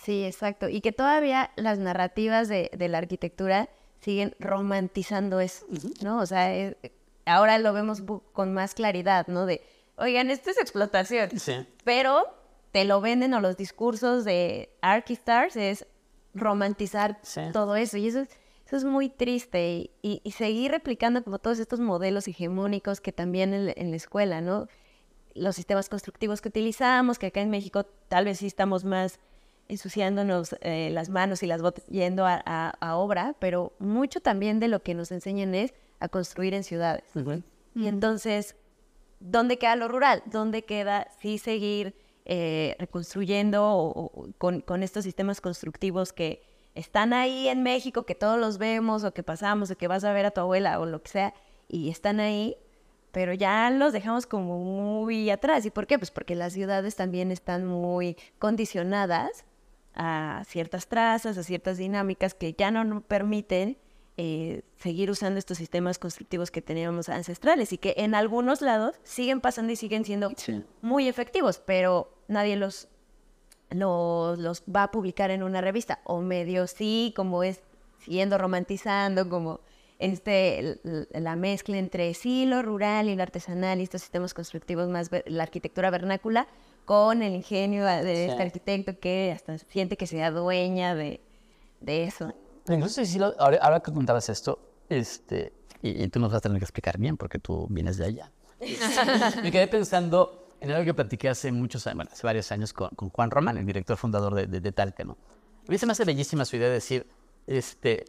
Sí, exacto. Y que todavía las narrativas de, la arquitectura siguen romantizando eso, ¿no? O sea, ahora lo vemos con más claridad, ¿no? De oigan, esto es explotación. Sí. Pero te lo venden o los discursos de Archistars es romantizar todo eso. Y eso es, eso es muy triste. Y, seguir replicando como todos estos modelos hegemónicos que también en, la escuela, ¿no? Los sistemas constructivos que utilizamos, que acá en México tal vez sí estamos más ensuciándonos eh, las manos y las botas yendo a, obra, pero mucho también de lo que nos enseñan es a construir en ciudades. Y entonces ¿dónde queda lo rural? ¿Dónde queda sí seguir eh, reconstruyendo con, estos sistemas constructivos que están ahí en México, que todos los vemos o que pasamos o que vas a ver a tu abuela o lo que sea, y están ahí, pero ya los dejamos como muy atrás. ¿Y por qué? Pues porque las ciudades también están muy condicionadas a ciertas trazas, a ciertas dinámicas que ya no nos permiten eh, seguir usando estos sistemas constructivos que teníamos ancestrales y que en algunos lados siguen pasando y siguen siendo muy efectivos, pero nadie los, los, va a publicar en una revista, o medio sí, como es siguiendo romantizando, como este, la mezcla entre sí, lo rural y lo artesanal y estos sistemas constructivos más, la arquitectura vernácula, con el ingenio de este arquitecto que hasta siente que sea dueña de, de eso. Incluso si ahora, que contabas esto, este, y, tú nos vas a tener que explicar bien porque tú vienes de allá. me quedé pensando en algo que platiqué hace muchos años, bueno, hace varios años con, Juan Román, el director fundador de, de, Talca, ¿no? A mí se me hace bellísima su idea de decir, este,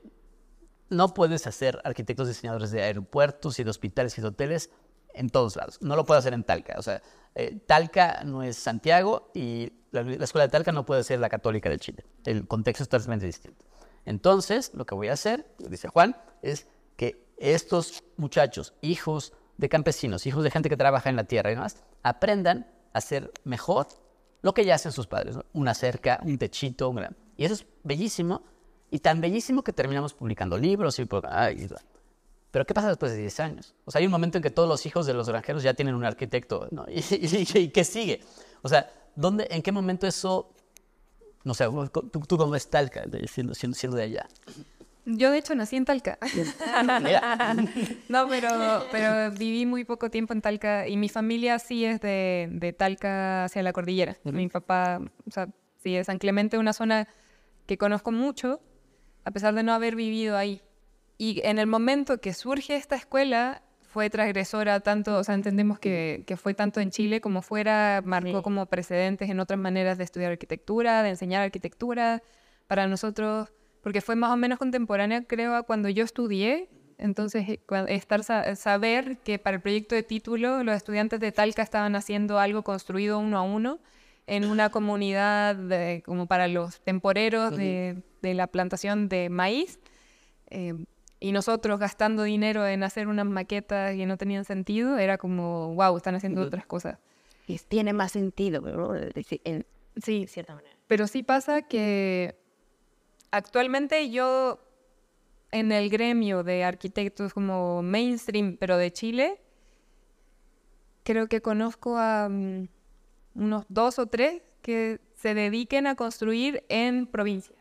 no puedes hacer arquitectos diseñadores de aeropuertos y de hospitales y de hoteles en todos lados. No lo puedo hacer en Talca. O sea, eh, Talca no es Santiago y la, la, escuela de Talca no puede ser la católica de Chile. El contexto es totalmente distinto. Entonces, lo que voy a hacer, dice Juan, es que estos muchachos, hijos de campesinos, hijos de gente que trabaja en la tierra y demás, aprendan a hacer mejor lo que ya hacen sus padres, una cerca, un techito, un gran- y eso es bellísimo, y tan bellísimo que terminamos publicando libros y... ay, pero ¿qué pasa después de 10 años? O sea, hay un momento en que todos los hijos de los granjeros ya tienen un arquitecto, ¿no? [LAUGHS] ¿Y, y- y qué sigue? O sea, ¿dónde, ¿en qué momento eso... No sé, tú, tú cómo ves Talca, de- siendo, siendo, siendo de allá? Yo de hecho nací en Talca. [LAUGHS] [LAUGHS] No, pero, pero viví muy poco tiempo en Talca y mi familia sí es de, de Talca hacia la cordillera. Mi papá, o sea, sí es San Clemente, una zona que conozco mucho, a pesar de no haber vivido ahí. Y en el momento que surge esta escuela, fue transgresora tanto, o sea, entendemos que, que fue tanto en Chile como fuera, marcó Sí. como precedentes en otras maneras de estudiar arquitectura, de enseñar arquitectura. Para nosotros, porque fue más o menos contemporánea, creo, a cuando yo estudié. Entonces, eh, estar sa- saber que para el proyecto de título los estudiantes de Talca estaban haciendo algo construido uno a uno en una comunidad de- como para los temporeros de, de la plantación de maíz. eh, y nosotros gastando dinero en hacer unas maquetas que no tenían sentido, era como, wow, están haciendo otras cosas. Y tiene más sentido, ¿no? Deci- En Sí, cierta manera. Pero sí pasa que actualmente yo en el gremio de arquitectos como mainstream, pero de Chile, creo que conozco a mm, unos dos o tres que se dediquen a construir en provincia.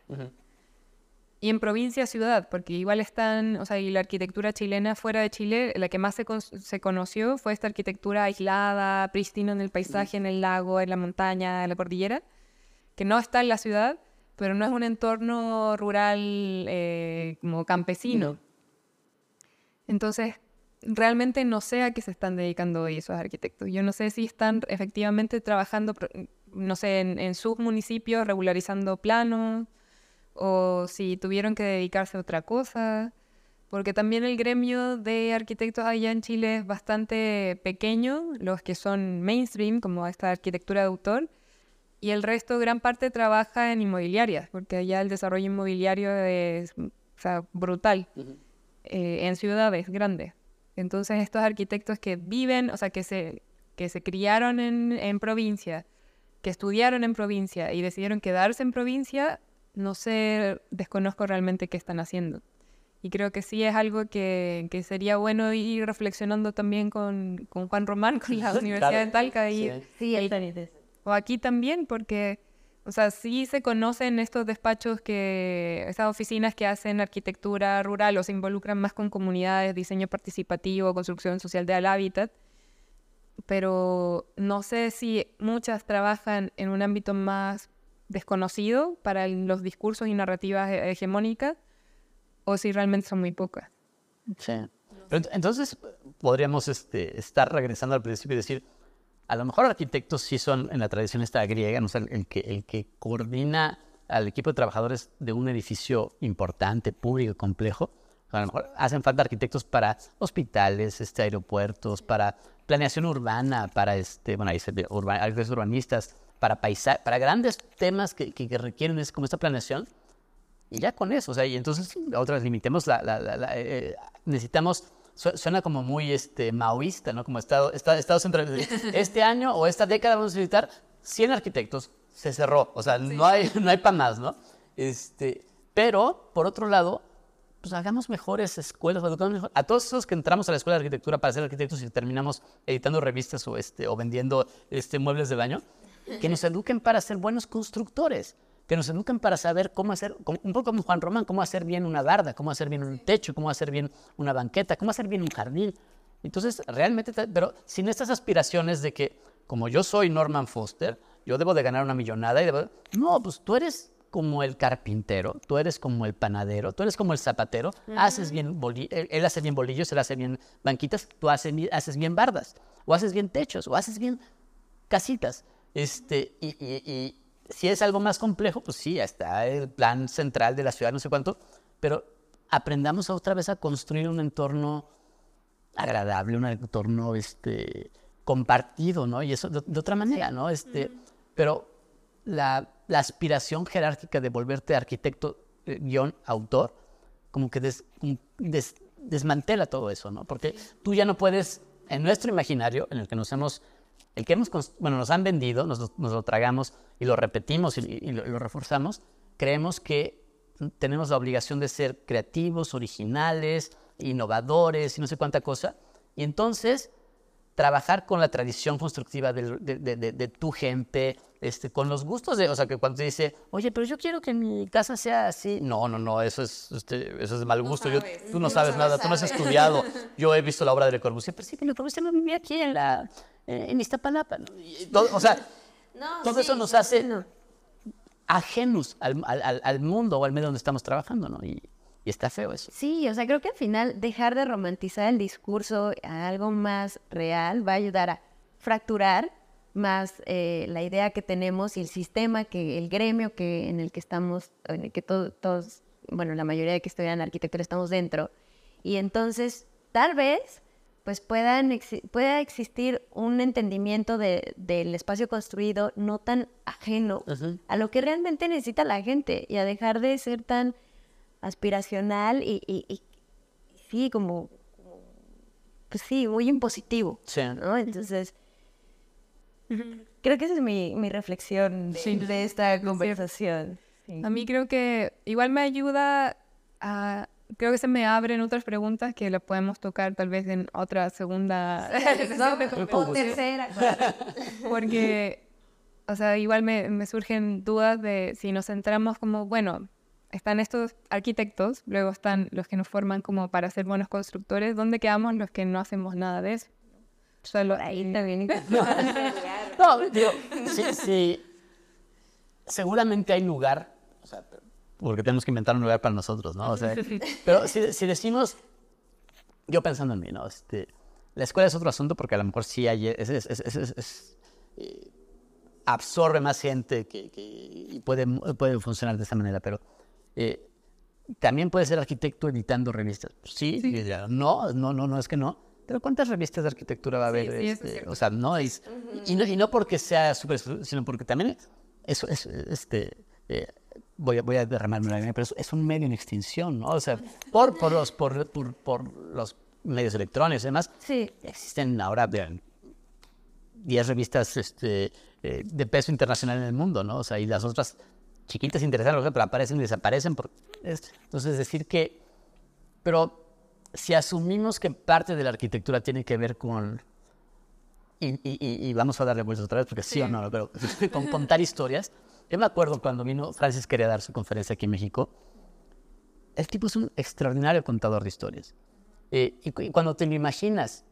Y en provincia, ciudad, porque igual están, o sea, y la arquitectura chilena fuera de Chile, la que más se, con- se conoció fue esta arquitectura aislada, prístina en el paisaje, en el lago, en la montaña, en la cordillera, que no está en la ciudad, pero no es un entorno rural eh, como campesino. Entonces, realmente no sé a qué se están dedicando hoy esos arquitectos. Yo no sé si están efectivamente trabajando, no sé, en, en sus municipios regularizando planos o si tuvieron que dedicarse a otra cosa. Porque también el gremio de arquitectos allá en Chile es bastante pequeño, los que son mainstream, como esta arquitectura de autor, y el resto, gran parte, trabaja en inmobiliarias, porque allá el desarrollo inmobiliario es o sea, brutal eh, en ciudades grandes. Entonces, estos arquitectos que viven, o sea, que se, que se criaron en, en provincia, que estudiaron en provincia y decidieron quedarse en provincia, no sé, desconozco realmente qué están haciendo. Y creo que sí es algo que, que sería bueno ir reflexionando también con, con Juan Román, con la [LAUGHS] Universidad Claro. de Talca y, Sí. Ahí también. o aquí también, porque, o sea, sí se conocen estos despachos que, estas oficinas que hacen arquitectura rural o se involucran más con comunidades, diseño participativo, construcción social del hábitat, pero no sé si muchas trabajan en un ámbito más desconocido para los discursos y narrativas he- hegemónicas o si realmente son muy pocas. Sí. Pero ent- entonces podríamos este, estar regresando al principio y decir, a lo mejor arquitectos sí son en la tradición esta griega, ¿no? O sea, el, que, el que coordina al equipo de trabajadores de un edificio importante, público, complejo. A lo mejor hacen falta arquitectos para hospitales, este, aeropuertos, para planeación urbana, para este, bueno, ahí se ve, urba- arquitectos urbanistas, para paisa para grandes temas que, que, que requieren es como esta planeación. Y ya con eso, o sea, y entonces otra limitemos la, la- la- la, eh, necesitamos, su- suena como muy este, maoísta, ¿no? Como Estado, Estado, Estado central. [LAUGHS] Este año o esta década vamos a necesitar 100 arquitectos, se cerró, o sea, no hay, no hay para más, ¿no? Este, pero, por otro lado, pues hagamos mejores escuelas, educamos mejor. A todos esos que entramos a la escuela de arquitectura para ser arquitectos y terminamos editando revistas o, este, o vendiendo este, muebles de baño, que nos eduquen para ser buenos constructores, que nos eduquen para saber cómo hacer, un poco como Juan Román, cómo hacer bien una barda, cómo hacer bien un techo, cómo hacer bien una banqueta, cómo hacer bien un jardín. Entonces, realmente, te- pero sin estas aspiraciones de que, como yo soy Norman Foster, yo debo de ganar una millonada y debo... No, pues tú eres como el carpintero, tú eres como el panadero, tú eres como el zapatero, haces bien boli- él, él hace bien bolillos, él hace bien banquitas, tú haces, haces bien bardas, o haces bien techos, o haces bien casitas. Este, y, y- y si es algo más complejo, pues sí, está el plan central de la ciudad, no sé cuánto, pero aprendamos otra vez a construir un entorno agradable, un entorno este, compartido, ¿no? Y eso de, de otra manera, ¿no? Este, Pero la, la aspiración jerárquica de volverte arquitecto, eh, guion, autor, como que des- des- desmantela todo eso, ¿no? Porque tú ya no puedes, en nuestro imaginario, en el que nos hemos, el que hemos, bueno, nos han vendido, nos, nos lo tragamos y lo repetimos y, y lo, y lo reforzamos, creemos que tenemos la obligación de ser creativos, originales, innovadores y no sé cuánta cosa. Y entonces trabajar con la tradición constructiva de, de- de- de tu gente, este, con los gustos de, o sea, que cuando te dice, oye, pero yo quiero que mi casa sea así. No, no, no, eso es, este, eso es de mal gusto. Yo- tú no sabes nada, tú no has estudiado. [LAUGHS] Yo he visto la obra de Le Corbusier, pero sí, pero Le Corbusier no vivía aquí en la, en Iztapalapa. ¿no? Todo- o sea, [LAUGHS] No, todo sí, eso nos hace no. ajenos al, al- al- al mundo o al medio donde estamos trabajando, ¿no? Y, y está feo eso. Sí, o sea, creo que al final dejar de romantizar el discurso a algo más real va a ayudar a fracturar más eh, la idea que tenemos y el sistema, que el gremio que en el que estamos, en el que to- todos, bueno, la mayoría de que estudian arquitectura estamos dentro. Y entonces, tal vez, pues puedan exi- pueda existir un entendimiento de- del espacio construido no tan ajeno a lo que realmente necesita la gente y a dejar de ser tan aspiracional y, y- y- y sí, como, como, pues sí, muy impositivo, Sí. ¿no? Entonces, creo que esa es mi, mi reflexión de, Sí. de esta conversación. Sí. A mí creo que igual me ayuda a... Creo que se me abren otras preguntas que las podemos tocar tal vez en otra segunda... [LAUGHS] No, o tercera. [LAUGHS] Porque, o sea, igual me, me surgen dudas de si nos centramos como, bueno, están estos arquitectos, luego están los que nos forman como para ser buenos constructores, ¿dónde quedamos los que no hacemos nada de eso? Solo Ahí también. [LAUGHS] No, digo, sí, sí. Seguramente hay lugar, porque tenemos que inventar un lugar para nosotros, ¿no? O sea, [LAUGHS] pero si, si decimos, yo pensando en mí, ¿no? Este, la escuela es otro asunto porque a lo mejor sí hay, es, es- es- eh, absorbe más gente que, que- y puede, puede funcionar de esa manera, pero eh, también puede ser arquitecto editando revistas. Sí, dirán, no, no, no, no es que no. Pero ¿cuántas revistas de arquitectura va a haber? sí, este, o sea, no es. y, no, y no porque sea súper, sino porque también eso es, este. eh, voy, a, voy a derramarme lágrima, pero es, un medio en extinción, ¿no? O sea, por, por, los, por, por, por los medios electrónicos y demás, Sí. existen ahora vean, 10 revistas este, eh, de peso internacional en el mundo, ¿no? O sea, y las otras chiquitas interesantes, pero aparecen y desaparecen. Por, es- entonces, decir que... Pero si asumimos que parte de la arquitectura tiene que ver con... Y, y- y- y vamos a darle vueltas otra vez, porque sí, o no, pero [LAUGHS] con contar historias. Yo me acuerdo cuando vino Francis quería dar su conferencia aquí en México. El tipo es un extraordinario contador de historias. Eh, y, cu- y cuando te lo imaginas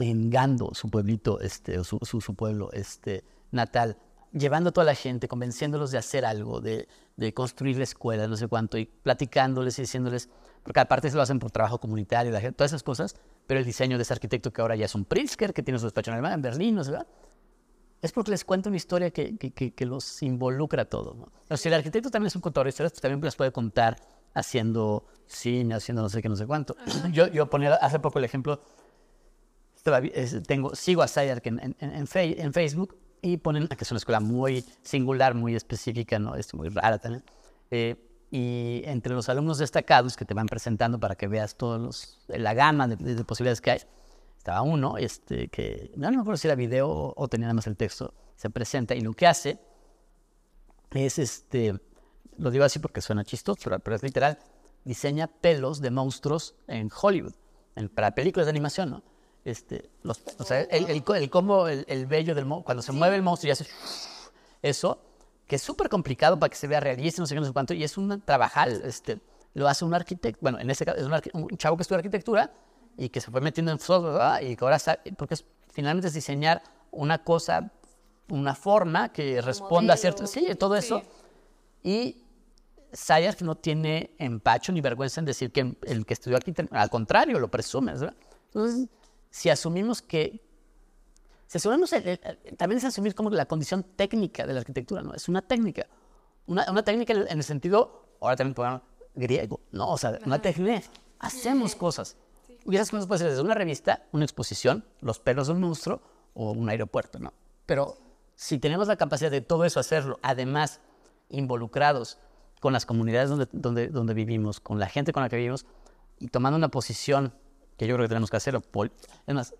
en Gando, su pueblito, este, su, pueblo este, natal, llevando a toda la gente, convenciéndolos de hacer algo, de, de construir la escuela, no sé cuánto, y platicándoles y diciéndoles, porque aparte se lo hacen por trabajo comunitario, la todas esas cosas, pero el diseño de ese arquitecto que ahora ya es un Pritzker, que tiene su despacho en Alemania, en Berlín, no sé, ¿verdad? Es porque les cuenta una historia que, que, que- que los involucra a todos. ¿no? O sea, si el arquitecto también es un contador de historias, pues también las puede contar haciendo cine, haciendo no sé qué, no sé cuánto. Yo, yo ponía hace poco el ejemplo, tengo, sigo a Sayark en, en, en, Facebook y ponen que es una escuela muy singular, muy específica, ¿no? es muy rara también. Eh, y entre los alumnos destacados que te van presentando para que veas todos la gama de posibilidades que hay, estaba uno este, que no me acuerdo si era video o, o tenía nada más el texto, se presenta y lo que hace es, este, lo digo así porque suena chistoso, pero, pero es literal, diseña pelos de monstruos en Hollywood, en- para películas de animación, ¿no? Este, los, o sea, el, el, el cómo el, el vello del monstruo, cuando se mueve el monstruo y hace eso, que es súper complicado para que se vea realista, no sé qué, no sé cuánto, y es un trabajal, este, lo hace un arquitecto, bueno, en este caso es un, un chavo que estudia arquitectura y que se fue metiendo en software, ¿verdad? y que ahora porque es- finalmente es diseñar una cosa, una forma que responda a cierto, sí, todo eso, y Sayers no tiene empacho ni vergüenza en decir que el que estudió arquitectura, al contrario, lo presume, ¿verdad? Entonces, si asumimos que si asumimos el- el- también es asumir como la condición técnica de la arquitectura, ¿no? Es una técnica. Una, una técnica en el, en el sentido, ahora también podemos griego, ¿no? O sea, una técnica. Hacemos [LAUGHS] cosas. Esas cosas pueden ser desde una revista, una exposición, los pelos de un monstruo o un aeropuerto, ¿no? Pero si tenemos la capacidad de todo eso hacerlo, además involucrados con las comunidades donde, donde, donde vivimos, con la gente con la que vivimos, y tomando una posición que yo creo que tenemos que hacer, es más,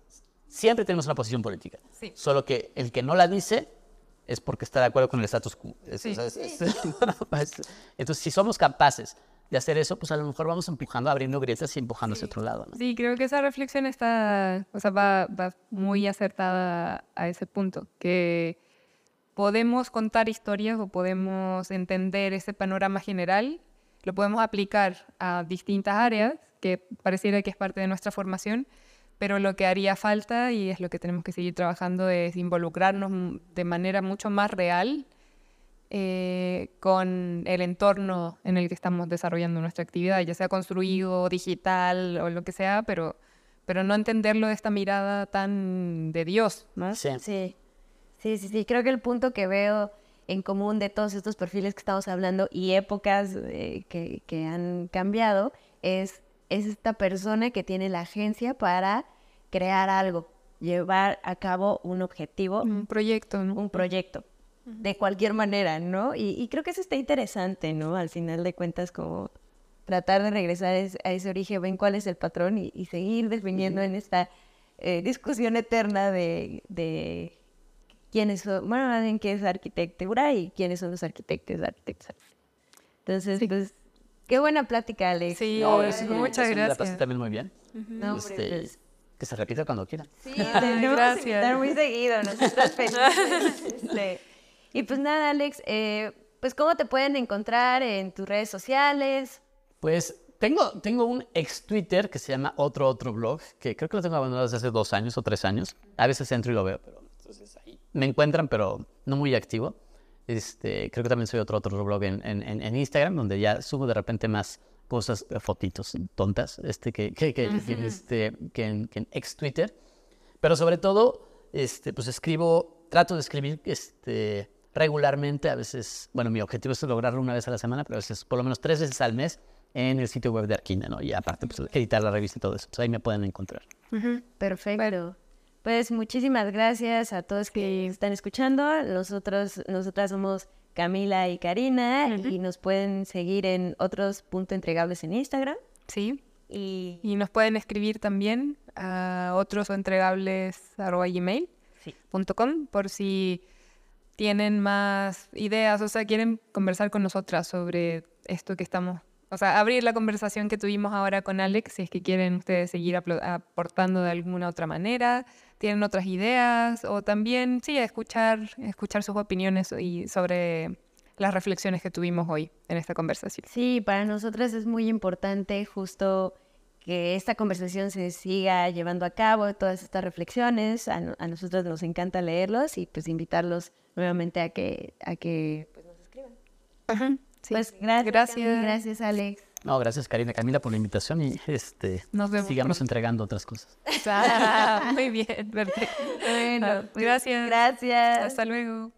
siempre tenemos una posición política. Sí. Solo que el que no la dice es porque está de acuerdo con el status quo. Sí. [LAUGHS] Entonces, si somos capaces de hacer eso, pues a lo mejor vamos empujando, abriendo grietas y empujando hacia otro lado. ¿no? Sí, creo que esa reflexión está, o sea, va, va muy acertada a ese punto, que podemos contar historias o podemos entender ese panorama general, lo podemos aplicar a distintas áreas, que pareciera que es parte de nuestra formación, pero lo que haría falta, y es lo que tenemos que seguir trabajando, es involucrarnos de manera mucho más real eh, con el entorno en el que estamos desarrollando nuestra actividad, ya sea construido, digital o lo que sea, pero, pero no entenderlo de esta mirada tan de Dios, ¿no? Sí. Sí, sí, sí, sí. Creo que el punto que veo en común de todos estos perfiles que estamos hablando y épocas eh, que, que han cambiado es, es esta persona que tiene la agencia para crear algo, llevar a cabo un objetivo, Un proyecto, ¿no? un proyecto, de cualquier manera, ¿no? Y, y creo que eso está interesante, ¿no? Al final de cuentas, como tratar de regresar a ese, a ese origen, ven cuál es el patrón y, y seguir definiendo en esta eh, discusión eterna de, de quiénes son, bueno, más bien qué es arquitectura y quiénes son los arquitectos, arquitectos. Entonces, Sí. pues, qué buena plática, Alex. Sí, No, es- muchas es- La pasé gracias. también muy bien. No, hombre, Este, pues, que se repita cuando quieran. Sí, [LAUGHS] gracias. que invitar muy seguido, [LAUGHS] felices. Este, y pues nada, Alex, eh, pues ¿cómo te pueden encontrar en tus redes sociales? Pues tengo, tengo un ex Twitter que se llama Otro Otro Blog, que creo que lo tengo abandonado desde hace dos años o tres años. A veces entro y lo veo, pero entonces ahí me encuentran, pero no muy activo. Este, creo que también soy Otro Otro Blog en, en, en- en Instagram, donde ya subo de repente más cosas, eh, fotitos tontas, este, que, que, que, que, este, que en, que en ex Twitter. Pero sobre todo, este, pues escribo, trato de escribir este, regularmente, a veces, bueno, mi objetivo es lograrlo una vez a la semana, pero a veces por lo menos tres veces al mes en el sitio web de Arquina, ¿no? Y aparte, pues editar la revista y todo eso. Pues ahí me pueden encontrar. Perfecto. Pues muchísimas gracias a todos que están escuchando. Nosotros, nosotras somos Camila y Karina y nos pueden seguir en otros puntos entregables en Instagram. Sí. Y Y nos pueden escribir también a otros entregables arroba gmail Sí. punto com por si tienen más ideas, o sea, quieren conversar con nosotras sobre esto que estamos, o sea, abrir la conversación que tuvimos ahora con Alex, si es que quieren ustedes seguir aportando de alguna otra manera, tienen otras ideas, o también, sí, escuchar, escuchar sus opiniones y sobre las reflexiones que tuvimos hoy en esta conversación. Sí, para nosotras es muy importante justo que esta conversación se siga llevando a cabo, todas estas reflexiones. A, a nosotros nos encanta leerlos y pues invitarlos nuevamente a que, a que pues, nos escriban. Sí. Pues gracias. Gracias. Cami, gracias, Alex. No, gracias Karina, Camila por la invitación y este, Nos vemos sigamos entregando otras cosas. [LAUGHS] Ah, muy bien, perfecto. Bueno, pues, Gracias. Gracias. Hasta luego.